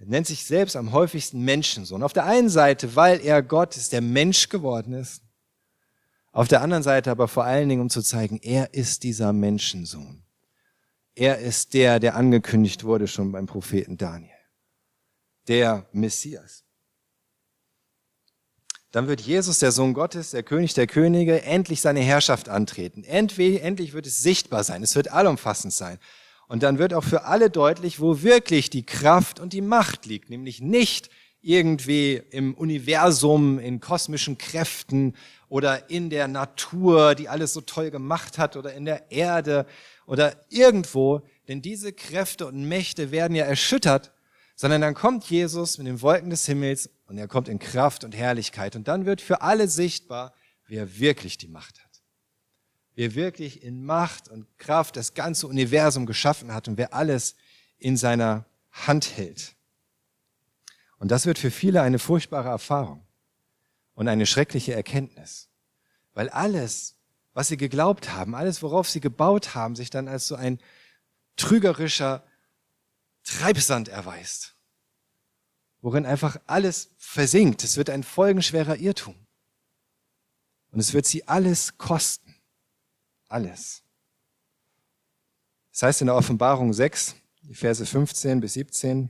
Er nennt sich selbst am häufigsten Menschensohn. Auf der einen Seite, weil er Gott ist, der Mensch geworden ist. Auf der anderen Seite aber vor allen Dingen, um zu zeigen, er ist dieser Menschensohn. Er ist der, der angekündigt wurde schon beim Propheten Daniel. Der Messias dann wird Jesus, der Sohn Gottes, der König der Könige, endlich seine Herrschaft antreten. Endlich wird es sichtbar sein, es wird allumfassend sein. Und dann wird auch für alle deutlich, wo wirklich die Kraft und die Macht liegt, nämlich nicht irgendwie im Universum, in kosmischen Kräften oder in der Natur, die alles so toll gemacht hat oder in der Erde oder irgendwo, denn diese Kräfte und Mächte werden ja erschüttert, sondern dann kommt Jesus mit den Wolken des Himmels und er kommt in Kraft und Herrlichkeit. Und dann wird für alle sichtbar, wer wirklich die Macht hat. Wer wirklich in Macht und Kraft das ganze Universum geschaffen hat und wer alles in seiner Hand hält. Und das wird für viele eine furchtbare Erfahrung und eine schreckliche Erkenntnis, weil alles, was sie geglaubt haben, alles, worauf sie gebaut haben, sich dann als so ein trügerischer Treibsand erweist, worin einfach alles versinkt. Es wird ein folgenschwerer Irrtum. Und es wird sie alles kosten. Alles. Das heißt in der Offenbarung 6, die Verse 15 bis 17,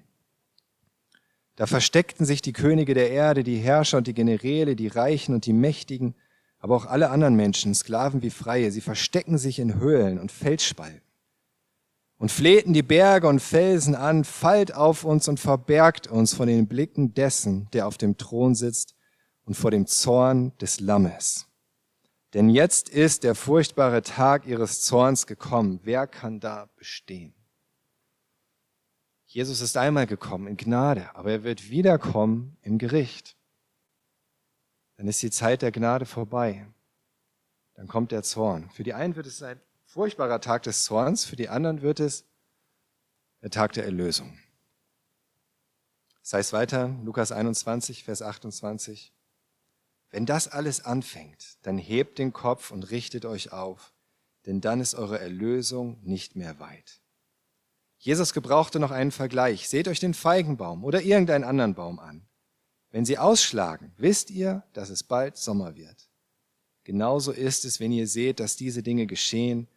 da versteckten sich die Könige der Erde, die Herrscher und die Generäle, die Reichen und die Mächtigen, aber auch alle anderen Menschen, Sklaven wie Freie. Sie verstecken sich in Höhlen und Felsspalten und flehten die Berge und Felsen an, fallt auf uns und verbergt uns von den Blicken dessen, der auf dem Thron sitzt und vor dem Zorn des Lammes. Denn jetzt ist der furchtbare Tag ihres Zorns gekommen. Wer kann da bestehen? Jesus ist einmal gekommen in Gnade, aber er wird wiederkommen im Gericht. Dann ist die Zeit der Gnade vorbei. Dann kommt der Zorn. Für die einen wird es ein furchtbarer Tag des Zorns, für die anderen wird es der Tag der Erlösung. Das heißt weiter, Lukas 21, Vers 28. Wenn das alles anfängt, dann hebt den Kopf und richtet euch auf, denn dann ist eure Erlösung nicht mehr weit. Jesus gebrauchte noch einen Vergleich. Seht euch den Feigenbaum oder irgendeinen anderen Baum an. Wenn sie ausschlagen, wisst ihr, dass es bald Sommer wird. Genauso ist es, wenn ihr seht, dass diese Dinge geschehen,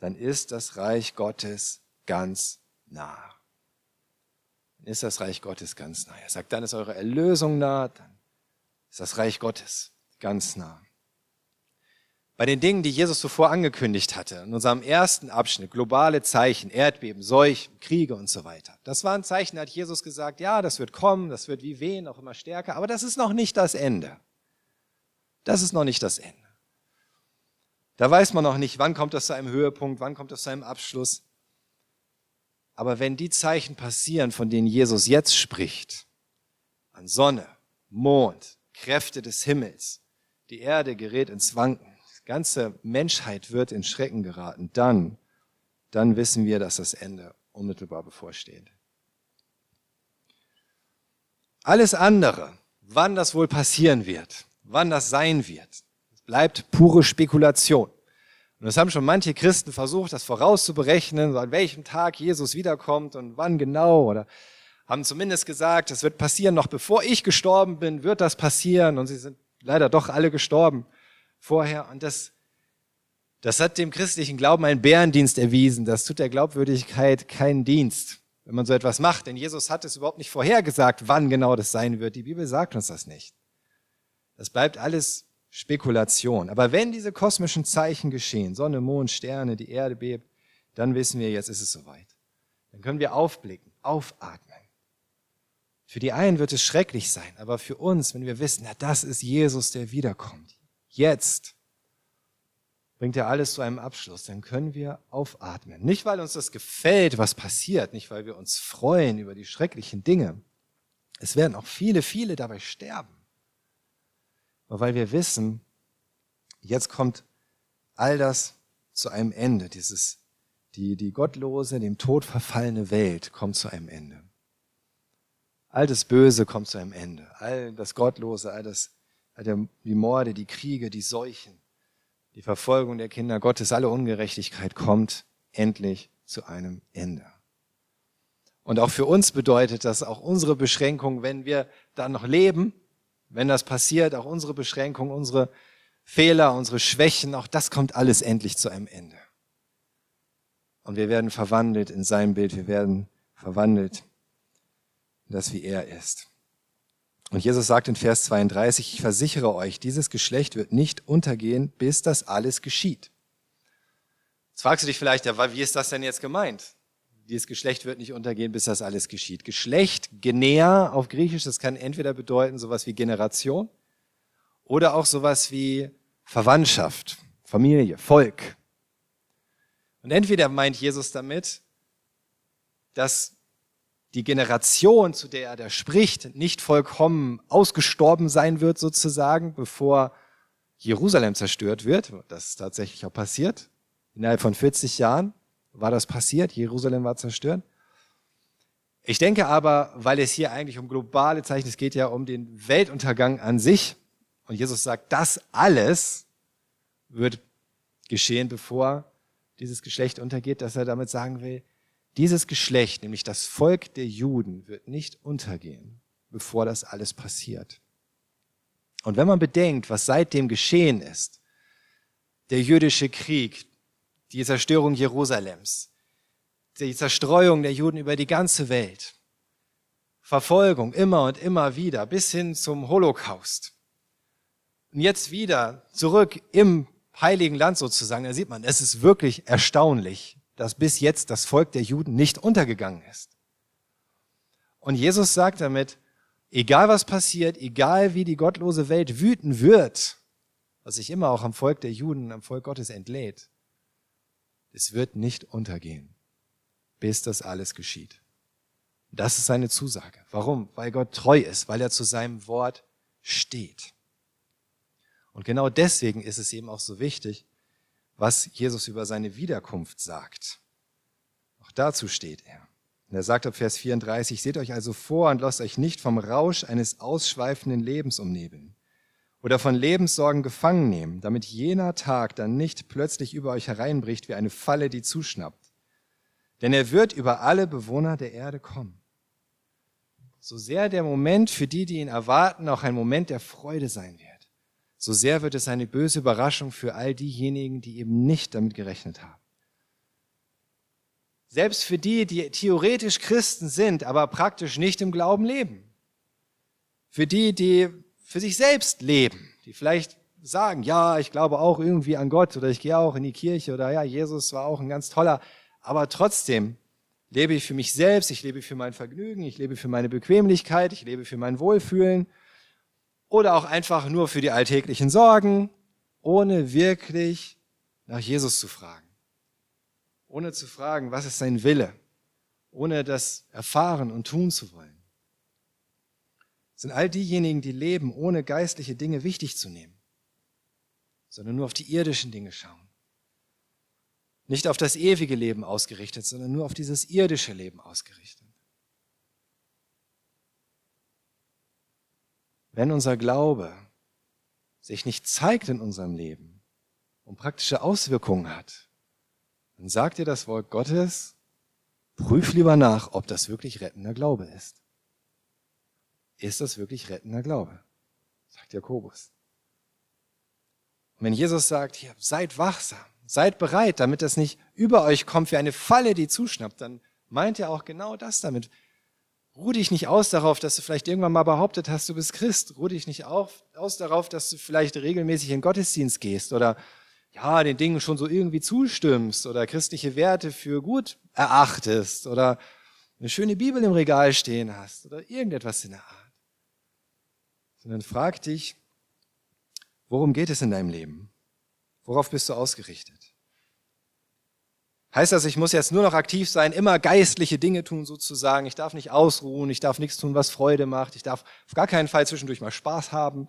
dann ist das Reich Gottes ganz nah. Dann ist das Reich Gottes ganz nah. Er sagt, dann ist eure Erlösung nah, dann ist das Reich Gottes ganz nah. Bei den Dingen, die Jesus zuvor angekündigt hatte, in unserem ersten Abschnitt, globale Zeichen, Erdbeben, Seuchen, Kriege und so weiter. Das waren Zeichen, da hat Jesus gesagt, ja, das wird kommen, das wird wie wehen, auch immer stärker, aber das ist noch nicht das Ende. Das ist noch nicht das Ende. Da weiß man noch nicht, wann kommt das zu einem Höhepunkt, wann kommt das zu einem Abschluss. Aber wenn die Zeichen passieren, von denen Jesus jetzt spricht, an Sonne, Mond, Kräfte des Himmels. Die Erde gerät ins Wanken. Die ganze Menschheit wird in Schrecken geraten. Dann, dann wissen wir, dass das Ende unmittelbar bevorsteht. Alles andere, wann das wohl passieren wird, wann das sein wird, bleibt pure Spekulation. Und das haben schon manche Christen versucht, das vorauszuberechnen, an welchem Tag Jesus wiederkommt und wann genau oder haben zumindest gesagt, es wird passieren, noch bevor ich gestorben bin, wird das passieren. Und sie sind leider doch alle gestorben vorher. Und das, das hat dem christlichen Glauben einen Bärendienst erwiesen. Das tut der Glaubwürdigkeit keinen Dienst, wenn man so etwas macht. Denn Jesus hat es überhaupt nicht vorhergesagt, wann genau das sein wird. Die Bibel sagt uns das nicht. Das bleibt alles Spekulation. Aber wenn diese kosmischen Zeichen geschehen, Sonne, Mond, Sterne, die Erde bebt, dann wissen wir, jetzt ist es soweit. Dann können wir aufblicken, aufatmen für die einen wird es schrecklich sein, aber für uns, wenn wir wissen, na, das ist Jesus, der wiederkommt, jetzt bringt er alles zu einem Abschluss, dann können wir aufatmen. Nicht, weil uns das gefällt, was passiert, nicht, weil wir uns freuen über die schrecklichen Dinge. Es werden auch viele, viele dabei sterben. Aber weil wir wissen, jetzt kommt all das zu einem Ende. Dieses, die, die gottlose, dem Tod verfallene Welt kommt zu einem Ende. All das Böse kommt zu einem Ende. All das Gottlose, all das, all die Morde, die Kriege, die Seuchen, die Verfolgung der Kinder Gottes, alle Ungerechtigkeit kommt endlich zu einem Ende. Und auch für uns bedeutet das auch unsere Beschränkung, wenn wir dann noch leben, wenn das passiert, auch unsere Beschränkung, unsere Fehler, unsere Schwächen, auch das kommt alles endlich zu einem Ende. Und wir werden verwandelt in sein Bild, wir werden verwandelt das wie er ist. Und Jesus sagt in Vers 32, ich versichere euch, dieses Geschlecht wird nicht untergehen, bis das alles geschieht. Jetzt fragst du dich vielleicht, ja, wie ist das denn jetzt gemeint? Dieses Geschlecht wird nicht untergehen, bis das alles geschieht. Geschlecht, Genea auf Griechisch, das kann entweder bedeuten sowas wie Generation oder auch sowas wie Verwandtschaft, Familie, Volk. Und entweder meint Jesus damit, dass die Generation, zu der er da spricht, nicht vollkommen ausgestorben sein wird sozusagen, bevor Jerusalem zerstört wird. Das ist tatsächlich auch passiert. Innerhalb von 40 Jahren war das passiert. Jerusalem war zerstört. Ich denke aber, weil es hier eigentlich um globale Zeichen, es geht ja um den Weltuntergang an sich. Und Jesus sagt, das alles wird geschehen, bevor dieses Geschlecht untergeht, dass er damit sagen will, dieses Geschlecht, nämlich das Volk der Juden, wird nicht untergehen, bevor das alles passiert. Und wenn man bedenkt, was seitdem geschehen ist, der jüdische Krieg, die Zerstörung Jerusalems, die Zerstreuung der Juden über die ganze Welt, Verfolgung immer und immer wieder bis hin zum Holocaust. Und jetzt wieder zurück im heiligen Land sozusagen, da sieht man, es ist wirklich erstaunlich, dass bis jetzt das Volk der Juden nicht untergegangen ist. Und Jesus sagt damit, egal was passiert, egal wie die gottlose Welt wüten wird, was sich immer auch am Volk der Juden, am Volk Gottes entlädt, es wird nicht untergehen, bis das alles geschieht. Das ist seine Zusage. Warum? Weil Gott treu ist, weil er zu seinem Wort steht. Und genau deswegen ist es eben auch so wichtig, was Jesus über seine Wiederkunft sagt. Auch dazu steht er. Und er sagt ab Vers 34, seht euch also vor und lasst euch nicht vom Rausch eines ausschweifenden Lebens umnebeln oder von Lebenssorgen gefangen nehmen, damit jener Tag dann nicht plötzlich über euch hereinbricht wie eine Falle, die zuschnappt. Denn er wird über alle Bewohner der Erde kommen. So sehr der Moment für die, die ihn erwarten, auch ein Moment der Freude sein wird so sehr wird es eine böse Überraschung für all diejenigen, die eben nicht damit gerechnet haben. Selbst für die, die theoretisch Christen sind, aber praktisch nicht im Glauben leben. Für die, die für sich selbst leben, die vielleicht sagen, ja, ich glaube auch irgendwie an Gott oder ich gehe auch in die Kirche oder ja, Jesus war auch ein ganz toller, aber trotzdem lebe ich für mich selbst, ich lebe für mein Vergnügen, ich lebe für meine Bequemlichkeit, ich lebe für mein Wohlfühlen oder auch einfach nur für die alltäglichen Sorgen, ohne wirklich nach Jesus zu fragen. Ohne zu fragen, was ist sein Wille, ohne das erfahren und tun zu wollen. Sind all diejenigen, die leben, ohne geistliche Dinge wichtig zu nehmen, sondern nur auf die irdischen Dinge schauen. Nicht auf das ewige Leben ausgerichtet, sondern nur auf dieses irdische Leben ausgerichtet. Wenn unser Glaube sich nicht zeigt in unserem Leben und praktische Auswirkungen hat, dann sagt dir das Wort Gottes, prüf lieber nach, ob das wirklich rettender Glaube ist. Ist das wirklich rettender Glaube? Sagt Jakobus. Und wenn Jesus sagt, hier, seid wachsam, seid bereit, damit das nicht über euch kommt wie eine Falle, die zuschnappt, dann meint er auch genau das damit. Ruh dich nicht aus darauf, dass du vielleicht irgendwann mal behauptet hast, du bist Christ. Ruh dich nicht aus darauf, dass du vielleicht regelmäßig in Gottesdienst gehst oder ja, den Dingen schon so irgendwie zustimmst oder christliche Werte für gut erachtest oder eine schöne Bibel im Regal stehen hast oder irgendetwas in der Art. Sondern frag dich, worum geht es in deinem Leben? Worauf bist du ausgerichtet? Heißt das, ich muss jetzt nur noch aktiv sein, immer geistliche Dinge tun sozusagen. Ich darf nicht ausruhen, ich darf nichts tun, was Freude macht. Ich darf auf gar keinen Fall zwischendurch mal Spaß haben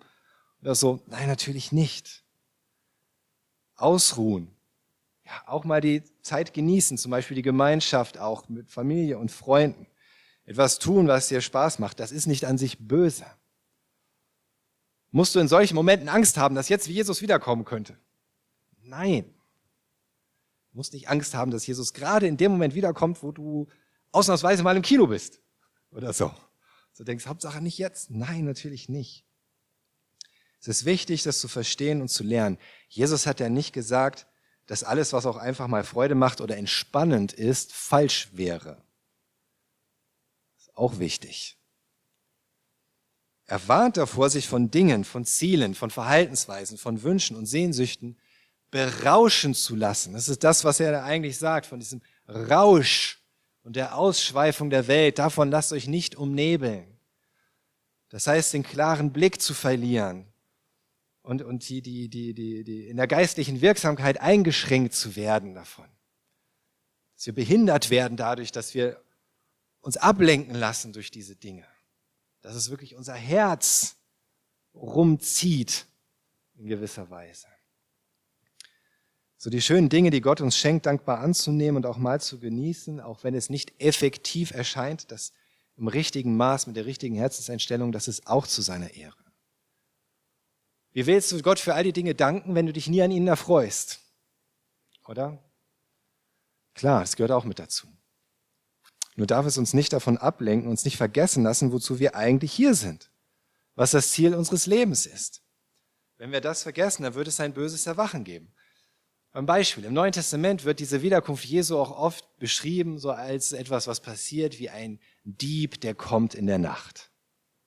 oder so. Nein, natürlich nicht. Ausruhen. Ja, auch mal die Zeit genießen, zum Beispiel die Gemeinschaft auch mit Familie und Freunden. Etwas tun, was dir Spaß macht, das ist nicht an sich böse. Musst du in solchen Momenten Angst haben, dass jetzt Jesus wiederkommen könnte? Nein musst nicht Angst haben, dass Jesus gerade in dem Moment wiederkommt, wo du ausnahmsweise mal im Kino bist. Oder so. Du denkst, Hauptsache nicht jetzt. Nein, natürlich nicht. Es ist wichtig, das zu verstehen und zu lernen. Jesus hat ja nicht gesagt, dass alles, was auch einfach mal Freude macht oder entspannend ist, falsch wäre. Das ist auch wichtig. Er warnt davor, sich von Dingen, von Zielen, von Verhaltensweisen, von Wünschen und Sehnsüchten berauschen zu lassen. Das ist das, was er da eigentlich sagt, von diesem Rausch und der Ausschweifung der Welt. Davon lasst euch nicht umnebeln. Das heißt, den klaren Blick zu verlieren und, und die, die, die, die, die in der geistlichen Wirksamkeit eingeschränkt zu werden davon. Dass wir behindert werden dadurch, dass wir uns ablenken lassen durch diese Dinge. Dass es wirklich unser Herz rumzieht in gewisser Weise. So die schönen Dinge, die Gott uns schenkt, dankbar anzunehmen und auch mal zu genießen, auch wenn es nicht effektiv erscheint, das im richtigen Maß, mit der richtigen Herzenseinstellung, das ist auch zu seiner Ehre. Wie willst du Gott für all die Dinge danken, wenn du dich nie an ihnen erfreust? Oder? Klar, das gehört auch mit dazu. Nur darf es uns nicht davon ablenken, uns nicht vergessen lassen, wozu wir eigentlich hier sind, was das Ziel unseres Lebens ist. Wenn wir das vergessen, dann wird es ein böses Erwachen geben. Ein Beispiel. Im Neuen Testament wird diese Wiederkunft Jesu auch oft beschrieben, so als etwas, was passiert wie ein Dieb, der kommt in der Nacht.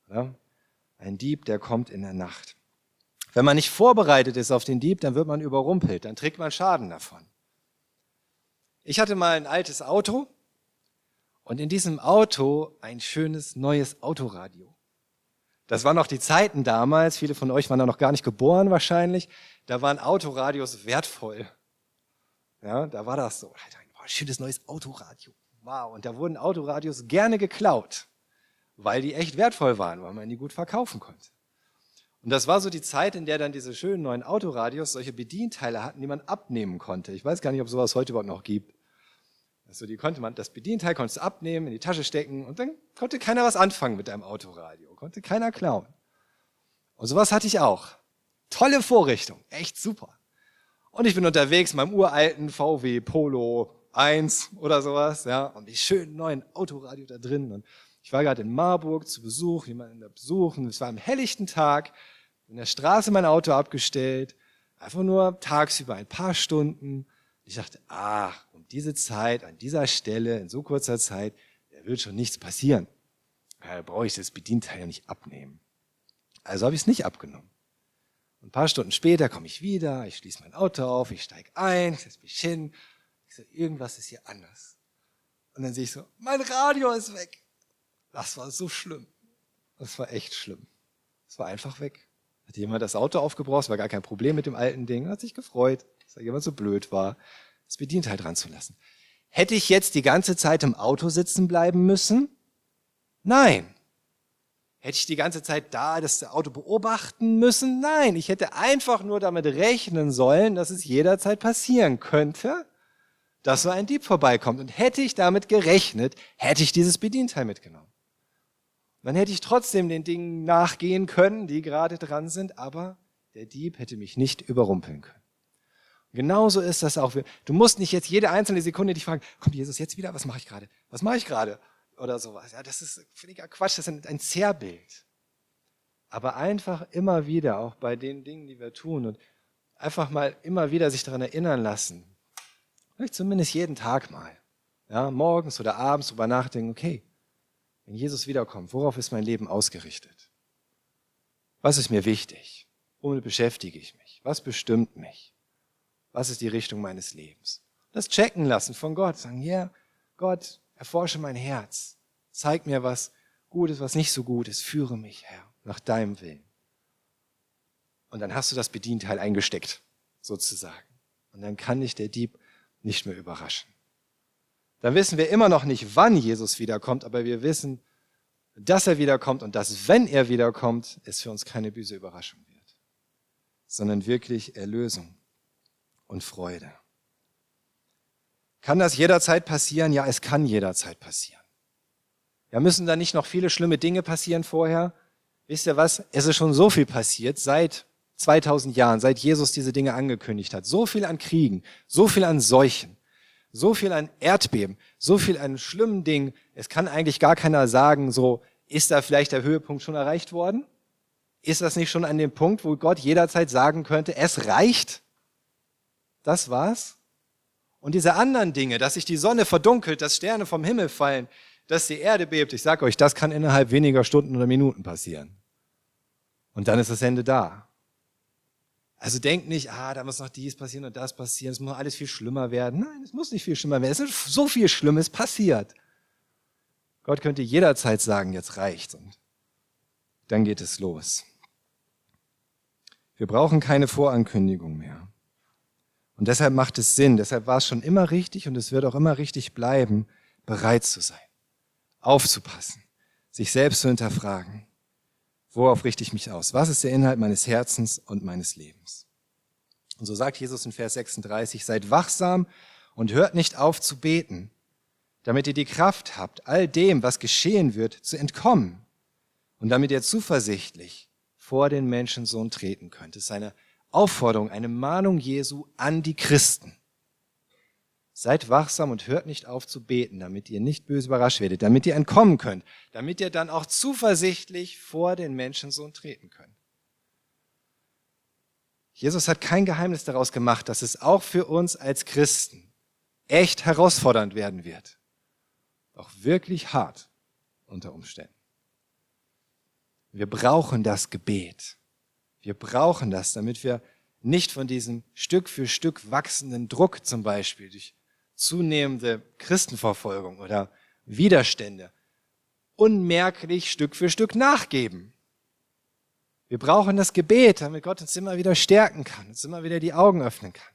Ja? Ein Dieb, der kommt in der Nacht. Wenn man nicht vorbereitet ist auf den Dieb, dann wird man überrumpelt, dann trägt man Schaden davon. Ich hatte mal ein altes Auto und in diesem Auto ein schönes neues Autoradio. Das waren noch die Zeiten damals, viele von euch waren da noch gar nicht geboren wahrscheinlich, da waren Autoradios wertvoll. Ja, da war das so, boah, schönes neues Autoradio. Wow, und da wurden Autoradios gerne geklaut, weil die echt wertvoll waren, weil man die gut verkaufen konnte. Und das war so die Zeit, in der dann diese schönen neuen Autoradios solche Bedienteile hatten, die man abnehmen konnte. Ich weiß gar nicht, ob sowas heute überhaupt noch gibt. Also die konnte man, das Bedienteil konntest du abnehmen, in die Tasche stecken und dann konnte keiner was anfangen mit deinem Autoradio, konnte keiner klauen. Und sowas hatte ich auch. Tolle Vorrichtung, echt super. Und ich bin unterwegs in meinem uralten VW Polo 1 oder sowas, ja, und die schönen neuen Autoradio da drin. Und ich war gerade in Marburg zu Besuch, jemanden da besuchen. Es war am helllichten Tag, in der Straße mein Auto abgestellt, einfach nur tagsüber ein paar Stunden. Ich dachte, ah, um diese Zeit, an dieser Stelle, in so kurzer Zeit, da wird schon nichts passieren. Da brauche ich das Bedienteil ja nicht abnehmen. Also habe ich es nicht abgenommen. Ein paar Stunden später komme ich wieder, ich schließe mein Auto auf, ich steige ein, ich setze mich hin. Ich so, irgendwas ist hier anders. Und dann sehe ich so, mein Radio ist weg. Das war so schlimm. Das war echt schlimm. Es war einfach weg. Hat jemand das Auto aufgebraucht, war gar kein Problem mit dem alten Ding, hat sich gefreut, dass da jemand so blöd war, das Bedienteil dran zu lassen. Hätte ich jetzt die ganze Zeit im Auto sitzen bleiben müssen? Nein. Hätte ich die ganze Zeit da das Auto beobachten müssen? Nein, ich hätte einfach nur damit rechnen sollen, dass es jederzeit passieren könnte, dass so ein Dieb vorbeikommt. Und hätte ich damit gerechnet, hätte ich dieses Bedienteil mitgenommen. Dann hätte ich trotzdem den Dingen nachgehen können, die gerade dran sind, aber der Dieb hätte mich nicht überrumpeln können. Genauso ist das auch. Du musst nicht jetzt jede einzelne Sekunde dich fragen, kommt Jesus jetzt wieder? Was mache ich gerade? Was mache ich gerade? Oder sowas. Ja, das ist völliger Quatsch, das ist ein Zerrbild. Aber einfach immer wieder, auch bei den Dingen, die wir tun und einfach mal immer wieder sich daran erinnern lassen. Vielleicht zumindest jeden Tag mal. Ja, morgens oder abends drüber nachdenken, okay, wenn Jesus wiederkommt, worauf ist mein Leben ausgerichtet? Was ist mir wichtig? Womit beschäftige ich mich? Was bestimmt mich? Was ist die Richtung meines Lebens? Das checken lassen von Gott. Sagen, ja, yeah, Gott, erforsche mein Herz. Zeig mir, was gut ist, was nicht so gut ist. Führe mich, Herr, nach deinem Willen. Und dann hast du das Bedienteil eingesteckt, sozusagen. Und dann kann dich der Dieb nicht mehr überraschen dann wissen wir immer noch nicht, wann Jesus wiederkommt, aber wir wissen, dass er wiederkommt und dass, wenn er wiederkommt, es für uns keine böse Überraschung wird, sondern wirklich Erlösung und Freude. Kann das jederzeit passieren? Ja, es kann jederzeit passieren. Ja, müssen da nicht noch viele schlimme Dinge passieren vorher? Wisst ihr was? Es ist schon so viel passiert seit 2000 Jahren, seit Jesus diese Dinge angekündigt hat. So viel an Kriegen, so viel an Seuchen, so viel an Erdbeben, so viel an schlimmen Dingen. Es kann eigentlich gar keiner sagen, so, ist da vielleicht der Höhepunkt schon erreicht worden? Ist das nicht schon an dem Punkt, wo Gott jederzeit sagen könnte, es reicht? Das war's? Und diese anderen Dinge, dass sich die Sonne verdunkelt, dass Sterne vom Himmel fallen, dass die Erde bebt, ich sage euch, das kann innerhalb weniger Stunden oder Minuten passieren. Und dann ist das Ende da. Also denk nicht, ah, da muss noch dies passieren und das passieren, es muss alles viel schlimmer werden. Nein, es muss nicht viel schlimmer werden. Es ist so viel Schlimmes passiert. Gott könnte jederzeit sagen, jetzt reicht's und dann geht es los. Wir brauchen keine Vorankündigung mehr. Und deshalb macht es Sinn, deshalb war es schon immer richtig und es wird auch immer richtig bleiben, bereit zu sein, aufzupassen, sich selbst zu hinterfragen Worauf richte ich mich aus? Was ist der Inhalt meines Herzens und meines Lebens? Und so sagt Jesus in Vers 36, seid wachsam und hört nicht auf zu beten. damit ihr die Kraft habt, all dem, was geschehen wird, zu entkommen und damit ihr zuversichtlich vor den Menschensohn treten könnt. Das ist eine Aufforderung, eine Mahnung Jesu an die Christen. Seid wachsam und hört nicht auf zu beten, damit ihr nicht böse überrascht werdet, damit ihr entkommen könnt, damit ihr dann auch zuversichtlich vor den Menschensohn treten könnt. Jesus hat kein Geheimnis daraus gemacht, dass es auch für uns als Christen echt herausfordernd werden wird. Auch wirklich hart unter Umständen. Wir brauchen das Gebet. Wir brauchen das, damit wir nicht von diesem Stück für Stück wachsenden Druck zum Beispiel durch zunehmende Christenverfolgung oder Widerstände unmerklich Stück für Stück nachgeben. Wir brauchen das Gebet, damit Gott uns immer wieder stärken kann, uns immer wieder die Augen öffnen kann,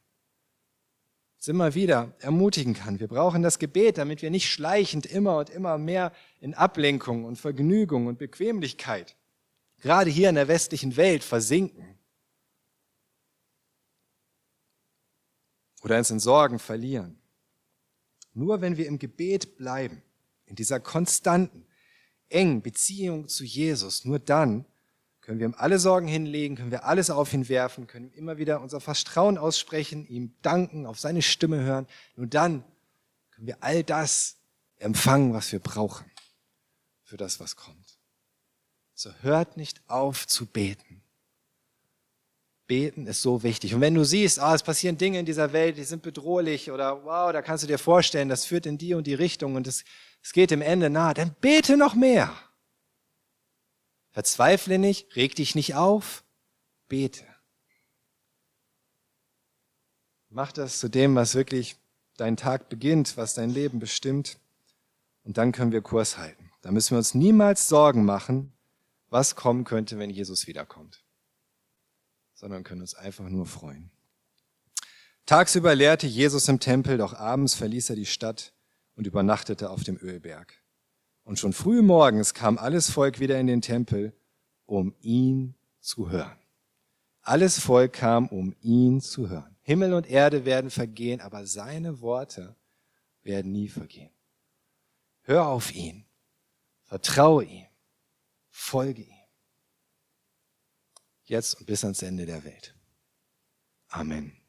uns immer wieder ermutigen kann. Wir brauchen das Gebet, damit wir nicht schleichend immer und immer mehr in Ablenkung und Vergnügung und Bequemlichkeit, gerade hier in der westlichen Welt, versinken oder uns in Sorgen verlieren. Nur wenn wir im Gebet bleiben, in dieser konstanten, engen Beziehung zu Jesus, nur dann können wir ihm alle Sorgen hinlegen, können wir alles auf ihn werfen, können immer wieder unser Vertrauen aussprechen, ihm danken, auf seine Stimme hören. Nur dann können wir all das empfangen, was wir brauchen für das, was kommt. So hört nicht auf zu beten. Beten ist so wichtig. Und wenn du siehst, ah, es passieren Dinge in dieser Welt, die sind bedrohlich oder wow, da kannst du dir vorstellen, das führt in die und die Richtung und es, es geht dem Ende nahe, dann bete noch mehr. Verzweifle nicht, reg dich nicht auf, bete. Mach das zu dem, was wirklich dein Tag beginnt, was dein Leben bestimmt. Und dann können wir Kurs halten. Da müssen wir uns niemals Sorgen machen, was kommen könnte, wenn Jesus wiederkommt. Sondern können uns einfach nur freuen. Tagsüber lehrte Jesus im Tempel, doch abends verließ er die Stadt und übernachtete auf dem Ölberg. Und schon früh morgens kam alles Volk wieder in den Tempel, um ihn zu hören. Alles Volk kam, um ihn zu hören. Himmel und Erde werden vergehen, aber seine Worte werden nie vergehen. Hör auf ihn, vertraue ihm, folge ihm. Jetzt und bis ans Ende der Welt. Amen.